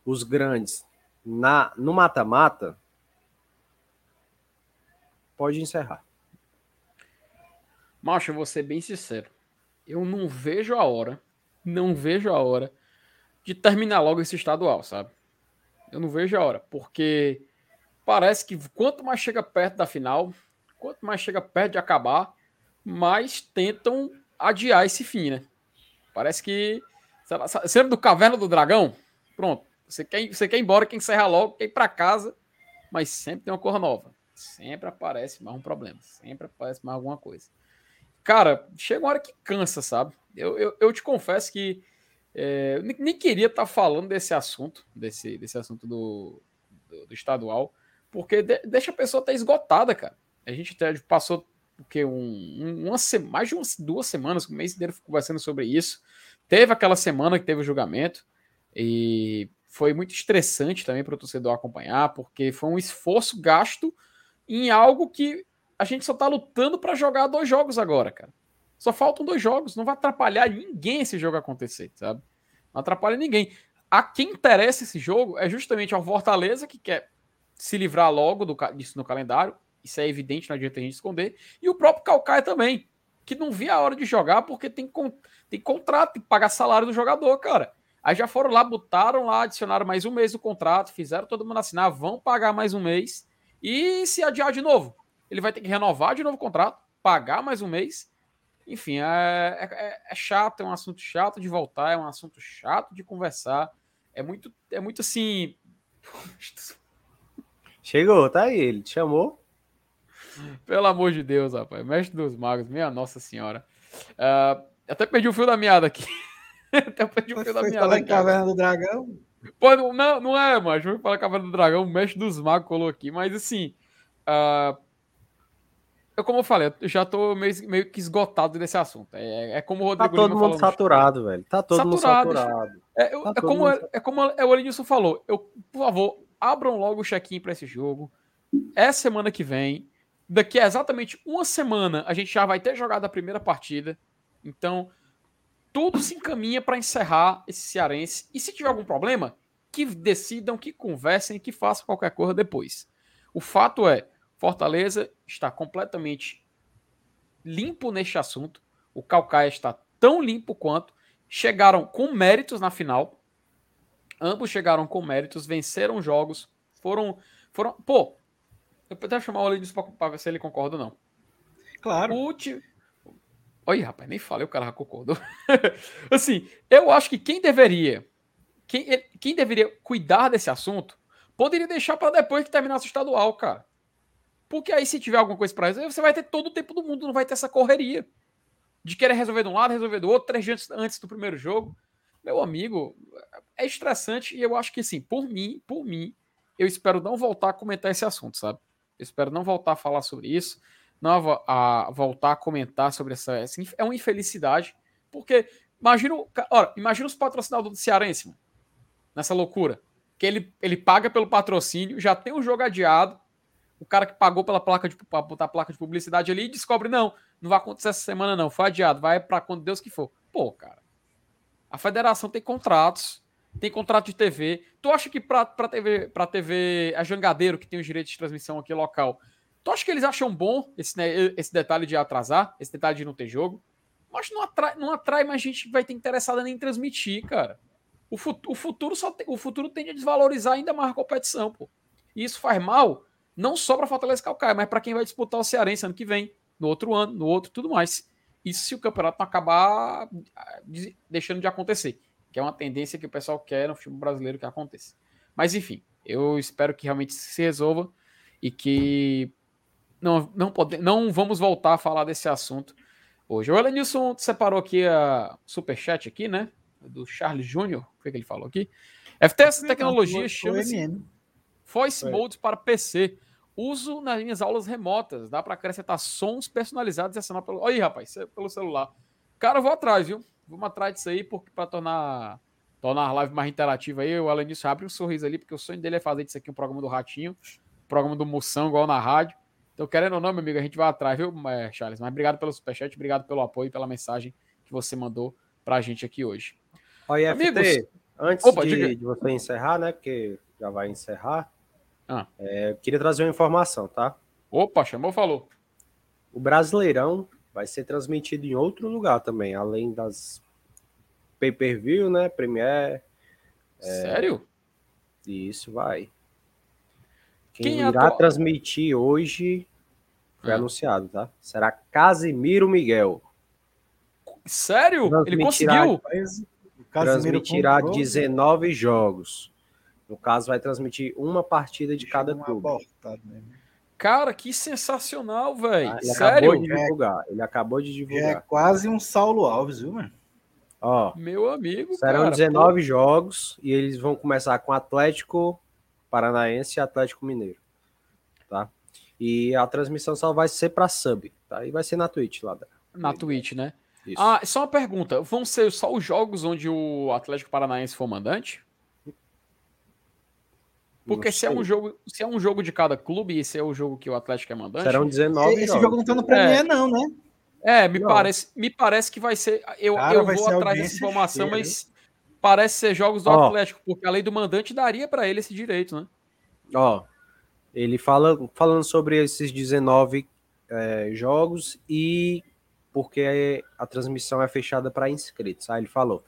os grandes na no mata-mata, pode encerrar. Macho, eu vou ser bem sincero. Eu não vejo a hora, não vejo a hora de terminar logo esse estadual, sabe? Eu não vejo a hora, porque parece que quanto mais chega perto da final, quanto mais chega perto de acabar, mais tentam adiar esse fim, né? Parece que. Você do Caverna do Dragão? Pronto. Você quer, você quer ir embora, quer encerrar logo, quer ir para casa, mas sempre tem uma cor nova. Sempre aparece mais um problema. Sempre aparece mais alguma coisa. Cara, chega uma hora que cansa, sabe? Eu, eu, eu te confesso que é, eu nem queria estar tá falando desse assunto, desse, desse assunto do, do, do estadual, porque de, deixa a pessoa até esgotada, cara. A gente até passou porque um, um, uma, mais de umas duas semanas, o mês inteiro conversando sobre isso. Teve aquela semana que teve o julgamento e foi muito estressante também para o torcedor acompanhar, porque foi um esforço gasto em algo que a gente só tá lutando para jogar dois jogos agora, cara. Só faltam dois jogos, não vai atrapalhar ninguém esse jogo acontecer, sabe? Não atrapalha ninguém. A quem interessa esse jogo é justamente ao Fortaleza, que quer se livrar logo do, disso no calendário. Isso é evidente, não adianta a gente esconder. E o próprio Calcaia também, que não via a hora de jogar porque tem, tem contrato, tem que pagar salário do jogador, cara. Aí já foram lá, botaram lá, adicionaram mais um mês do contrato, fizeram todo mundo assinar, vão pagar mais um mês. E se adiar de novo, ele vai ter que renovar de novo o contrato, pagar mais um mês. Enfim, é, é, é, chato, é um assunto chato de voltar, é um assunto chato de conversar. É muito, é muito assim. Chegou, tá aí, ele te chamou. Pelo amor de Deus, rapaz. Mestre dos magos, minha Nossa Senhora. Uh, até perdi o fio da meada aqui. até perdi o fio da meada. Aqui, Caverna do Dragão? Pô, não, não é, mas vou falar Cavaleiro do Dragão, o mestre dos magos colou aqui, mas assim. Uh, eu, como eu falei, eu já tô meio, meio que esgotado desse assunto. É, é como o Rodrigo Tá todo Lima mundo saturado, velho. Tá todo saturado. mundo saturado. É, eu, tá é, como, mundo... é, como o Elenilson falou. Eu, por favor, abram logo o check-in para esse jogo. É semana que vem. Daqui a exatamente uma semana, a gente já vai ter jogado a primeira partida. Então, tudo se encaminha para encerrar esse cearense. E se tiver algum problema, que decidam, que conversem, que façam qualquer coisa depois. O fato é, Fortaleza está completamente limpo neste assunto. O Calcaia está tão limpo quanto. Chegaram com méritos na final. Ambos chegaram com méritos, venceram jogos, foram. foram pô, eu vou até chamar o Olímpio para ver se ele concorda ou não. Claro. O ti... Olha, rapaz, nem falei, o cara concordou. assim, eu acho que quem deveria. Quem, quem deveria cuidar desse assunto poderia deixar para depois que terminasse o estadual, cara. Porque aí, se tiver alguma coisa para resolver, você vai ter todo o tempo do mundo, não vai ter essa correria de querer resolver de um lado, resolver do outro, três dias antes do primeiro jogo. Meu amigo, é estressante e eu acho que, assim, por mim, por mim, eu espero não voltar a comentar esse assunto, sabe? Eu espero não voltar a falar sobre isso, não a, a voltar a comentar sobre essa, essa. É uma infelicidade, porque imagina, ora, imagina os patrocinadores do Cearense, mano, nessa loucura. Que ele, ele paga pelo patrocínio, já tem um jogo adiado, o cara que pagou pela placa de botar a placa de publicidade ali e descobre, não, não vai acontecer essa semana, não, foi adiado, vai para quando Deus que for. Pô, cara. A federação tem contratos, tem contrato de TV. Tu acha que pra TV, pra TV a Jangadeiro, que tem os direitos de transmissão aqui local, tu acha que eles acham bom esse, né, esse detalhe de atrasar, esse detalhe de não ter jogo? Mas não atrai, não atrai mais gente que vai ter interessada nem em transmitir, cara. O, o futuro só tem, o futuro tende a desvalorizar ainda mais a competição, pô. E isso faz mal não só para Fortaleza Calcaia, mas para quem vai disputar o Cearense ano que vem, no outro ano, no outro, tudo mais. Isso se o campeonato não acabar ah, deixando de acontecer, que é uma tendência que o pessoal quer no futebol brasileiro que aconteça. Mas enfim, eu espero que realmente se resolva e que não, não, pode, não vamos voltar a falar desse assunto hoje. O Elenilson separou aqui a superchat aqui, né? Do Charles Júnior, o que, é que ele falou aqui? FTS Tecnologia chama-se Voice Mode para PC. Uso nas minhas aulas remotas. Dá para acrescentar sons personalizados e assinar pelo. Olha aí, rapaz, é pelo celular. Cara, eu vou atrás, viu? Vamos atrás disso aí para tornar, tornar a live mais interativa aí. O disso, abre um sorriso ali, porque o sonho dele é fazer disso aqui um programa do Ratinho, programa do Moção, igual na rádio. Então, querendo ou não, meu amigo, a gente vai atrás, viu, é, Charles? Mas obrigado pelo superchat, obrigado pelo apoio e pela mensagem que você mandou pra gente aqui hoje. Olha, Amigos, antes Opa, de, de, você encerrar, né? Porque já vai encerrar. Ah. É, queria trazer uma informação, tá? Opa, chamou, falou. O Brasileirão vai ser transmitido em outro lugar também, além das pay-per-view, né? Premiere. É... Sério? Isso vai. Quem, Quem irá atu... transmitir hoje foi ah. anunciado, tá? Será Casimiro Miguel. Sério? Ele conseguiu? Transmitirá 19 jogos. No caso, vai transmitir uma partida de cada clube. Cara, que sensacional, velho. Ah, ele Sério? acabou de divulgar. Ele acabou de divulgar. É quase um Saulo Alves, viu, mano? Ó, Meu amigo, serão cara, 19 pô. jogos e eles vão começar com Atlético Paranaense e Atlético Mineiro? E a transmissão só vai ser para sub, tá? E vai ser na Twitch lá. Na Twitch, né? Isso. Ah, só uma pergunta, vão ser só os jogos onde o Atlético Paranaense for mandante? Porque se é, um jogo, se é um jogo de cada clube, esse é o jogo que o Atlético é mandante. Serão 19 Esse jogos. jogo não tá no Premier, é. não, né? É, me parece, me parece que vai ser. Eu, Cara, eu vou atrás dessa informação, cheia, mas parece ser jogos do Ó, Atlético, porque a lei do mandante daria para ele esse direito, né? Ó, ele fala falando sobre esses 19 é, jogos e porque a transmissão é fechada para inscritos. Aí ele falou: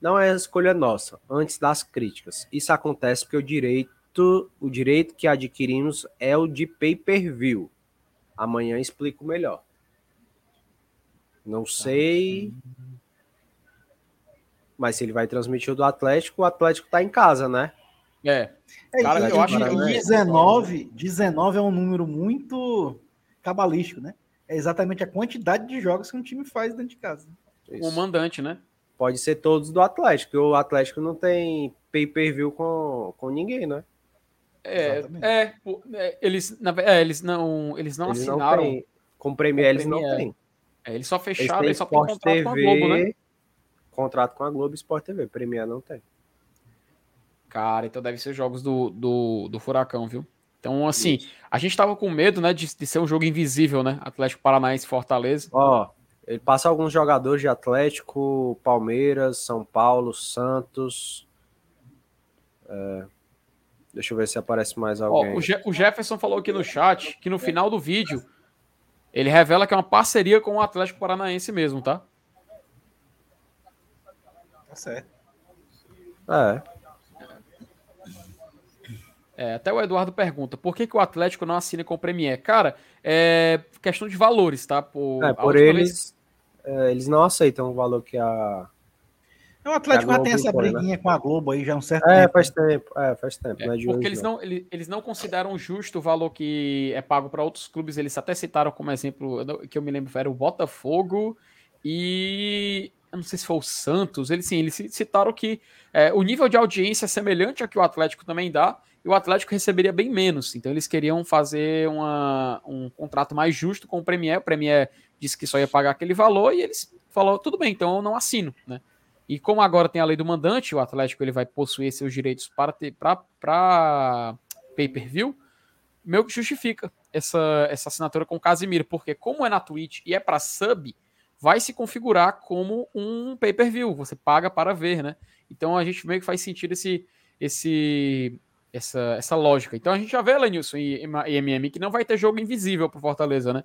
não é escolha nossa, antes das críticas. Isso acontece porque o direito o direito que adquirimos é o de pay-per-view. Amanhã explico melhor. Não tá. sei. Mas se ele vai transmitir o do Atlético, o Atlético tá em casa, né? É. é Cara, eu acho que 19, 19 é um número muito cabalístico, né? É exatamente a quantidade de jogos que um time faz dentro de casa. O mandante, né? Pode ser todos do Atlético, porque o Atlético não tem pay-per-view com, com ninguém, né? É, é, é, eles, na, é, eles não, eles não eles assinaram. Não com o Premier, eles não têm. É, eles só fecharam, eles, eles só têm contrato TV, com a Globo, né? Contrato com a Globo e Sport TV. Premier não tem. Cara, então deve ser jogos do, do, do Furacão, viu? Então, assim, Isso. a gente tava com medo, né, de, de ser um jogo invisível, né? Atlético Paranaense Fortaleza. Ó, ele passa alguns jogadores de Atlético, Palmeiras, São Paulo, Santos. É, Deixa eu ver se aparece mais alguém. Ó, o, Je o Jefferson falou aqui no chat que no final do vídeo ele revela que é uma parceria com o Atlético Paranaense mesmo, tá? Tá certo. É. É, até o Eduardo pergunta, por que, que o Atlético não assina com o Premier? Cara, é questão de valores, tá? Por, é, por eles, vez... é, eles não aceitam o valor que a... O Atlético já tem essa impõe, né? briguinha né? com a Globo aí já há um certo é, tempo. Faz tempo. É, faz tempo. É, porque eles não, eles, eles não consideram justo o valor que é pago para outros clubes. Eles até citaram como exemplo, que eu me lembro, era o Botafogo e eu não sei se foi o Santos, eles sim, eles citaram que é, o nível de audiência é semelhante ao que o Atlético também dá, e o Atlético receberia bem menos. Então eles queriam fazer uma, um contrato mais justo com o Premier. O Premier disse que só ia pagar aquele valor e eles falaram, tudo bem, então eu não assino, né? E como agora tem a lei do mandante, o Atlético ele vai possuir seus direitos para ter para pay-per-view, meu que justifica essa, essa assinatura com o Casimiro, porque como é na Twitch e é para sub, vai se configurar como um pay-per-view, você paga para ver, né? Então a gente meio que faz sentido esse esse essa, essa lógica. Então a gente já vê, Lenilson e, e MM, que não vai ter jogo invisível pro Fortaleza, né?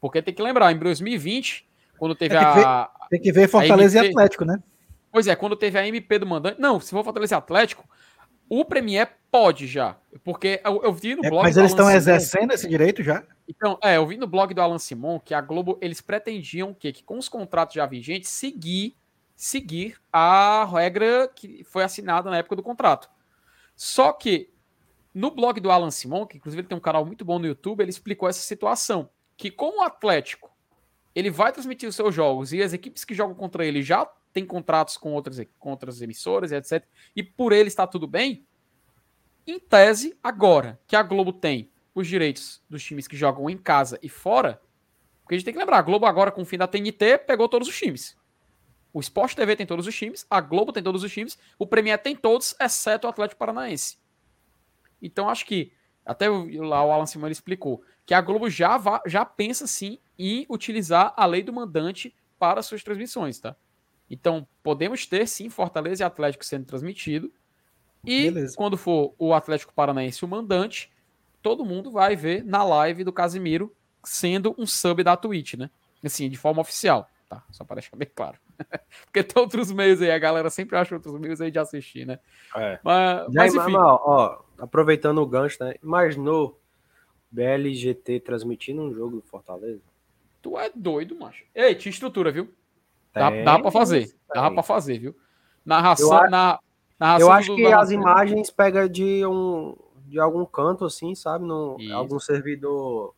Porque tem que lembrar, em 2020, quando teve tem a. Ver, tem que ver Fortaleza MP, e Atlético, né? Pois é, quando teve a MP do mandante. Não, se for Fortaleza e Atlético, o Premier pode já. Porque eu, eu vi no é, blog. Mas eles estão exercendo esse direito já? Então, é, eu vi no blog do Alan Simon que a Globo, eles pretendiam que, que com os contratos já vigentes, seguir, seguir a regra que foi assinada na época do contrato. Só que no blog do Alan Simon, que inclusive ele tem um canal muito bom no YouTube, ele explicou essa situação. Que como o Atlético ele vai transmitir os seus jogos e as equipes que jogam contra ele já têm contratos com outras, com outras emissoras etc. E por ele está tudo bem. Em tese, agora que a Globo tem os direitos dos times que jogam em casa e fora, porque a gente tem que lembrar, a Globo agora com o fim da TNT pegou todos os times. O Sport TV tem todos os times, a Globo tem todos os times, o Premier tem todos, exceto o Atlético Paranaense. Então acho que, até lá o Alan Simão explicou, que a Globo já, va, já pensa sim em utilizar a lei do mandante para suas transmissões, tá? Então podemos ter sim Fortaleza e Atlético sendo transmitido. E Beleza. quando for o Atlético Paranaense o mandante, todo mundo vai ver na live do Casimiro sendo um sub da Twitch, né? Assim, de forma oficial, tá? Só para deixar bem claro. Porque tem outros meios aí, a galera sempre acha outros meios aí de assistir, né? É. Mas, mas enfim. ó, aproveitando o gancho, né? Imaginou BLGT transmitindo um jogo do Fortaleza? Tu é doido, macho. Ei, tinha estrutura, viu? Dá, tem, dá pra fazer. Tem. Dá pra fazer, viu? Narração, eu, na, narração eu acho do, que as imagens pega de um de algum canto assim, sabe? No, algum servidor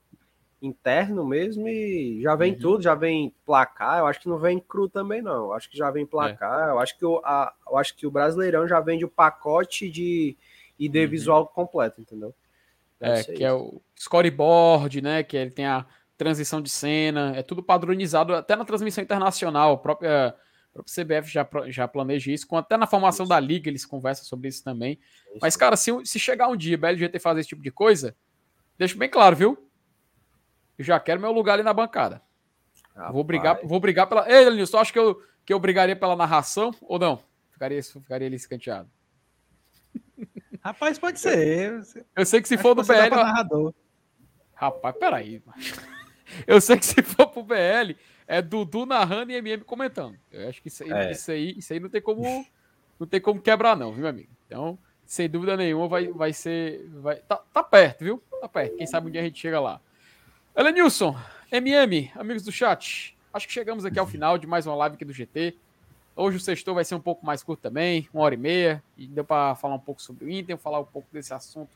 interno mesmo e já vem uhum. tudo, já vem placar. Eu acho que não vem cru também, não. Eu acho que já vem placar. É. Eu, acho que o, a, eu acho que o Brasileirão já vende o pacote de ID uhum. visual completo, entendeu? Deve é, que isso. é o scoreboard, né? Que ele tem a transição de cena, é tudo padronizado, até na transmissão internacional, a própria, a própria CBF já, já planeja isso, até na formação isso. da liga eles conversam sobre isso também. Isso. Mas, cara, se, se chegar um dia a BLGT fazer esse tipo de coisa, deixa bem claro, viu? Eu já quero meu lugar ali na bancada. Rapaz. Vou brigar, vou brigar pela. Ei, Lenilson, acho que eu, que eu brigaria pela narração ou não? Ficaria, ficaria ali escanteado. Rapaz, pode ser. Eu sei que se for do BL. Narrador. Rapaz, peraí. Eu sei que se for pro BL, é Dudu narrando e MM comentando. Eu acho que isso aí, é. isso aí, isso aí não tem como. Não tem como quebrar, não, viu, meu amigo? Então, sem dúvida nenhuma, vai, vai ser. Vai, tá, tá perto, viu? Tá perto. Quem sabe um dia a gente chega lá. Elenilson, MM, amigos do chat, acho que chegamos aqui ao final de mais uma live aqui do GT. Hoje o sexto vai ser um pouco mais curto também, uma hora e meia, e deu para falar um pouco sobre o Inter, falar um pouco desse assunto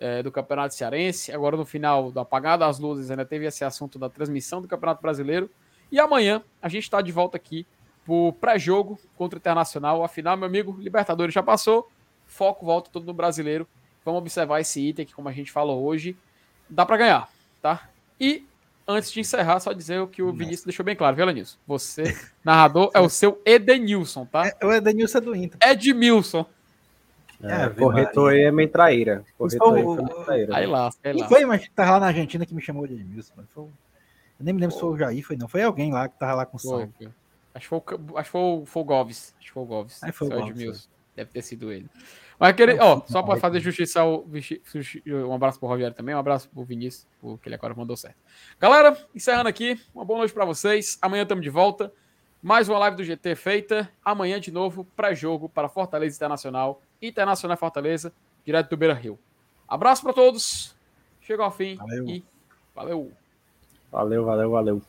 é, do Campeonato Cearense. Agora no final do apagar das luzes ainda teve esse assunto da transmissão do Campeonato Brasileiro. E amanhã a gente está de volta aqui pro pré-jogo contra o Internacional. Afinal, meu amigo, Libertadores já passou, foco volta todo no Brasileiro. Vamos observar esse item que, como a gente falou hoje, dá para ganhar, tá? E antes de encerrar, só dizer o que o Vinícius deixou bem claro, viu, Lenilson? Você, narrador, é o seu Edenilson, tá? É, o Edenilson é do Inter. Edmilson. É, é corretor aí é meio traíra. Corretor aí, é traíra. Aí lá, aí lá. foi, mas tava lá na Argentina que me chamou de Edmilson. Foi, eu nem me lembro se foi o Jair, foi não. Foi alguém lá que tava lá com o Acho que foi, acho que foi, foi o Goves. Acho que foi o Goves. Aí foi o Goves. Deve ter sido ele. Mas aquele, ó, só para fazer justiça ao, um abraço pro Rogério também, um abraço pro Vinícius, porque ele agora mandou certo. Galera, encerrando aqui, uma boa noite para vocês. Amanhã estamos de volta. Mais uma live do GT feita. Amanhã de novo, pré-jogo para Fortaleza Internacional, Internacional Fortaleza, direto do Beira Rio. Abraço para todos. Chegou ao fim valeu. e valeu. Valeu, valeu, valeu.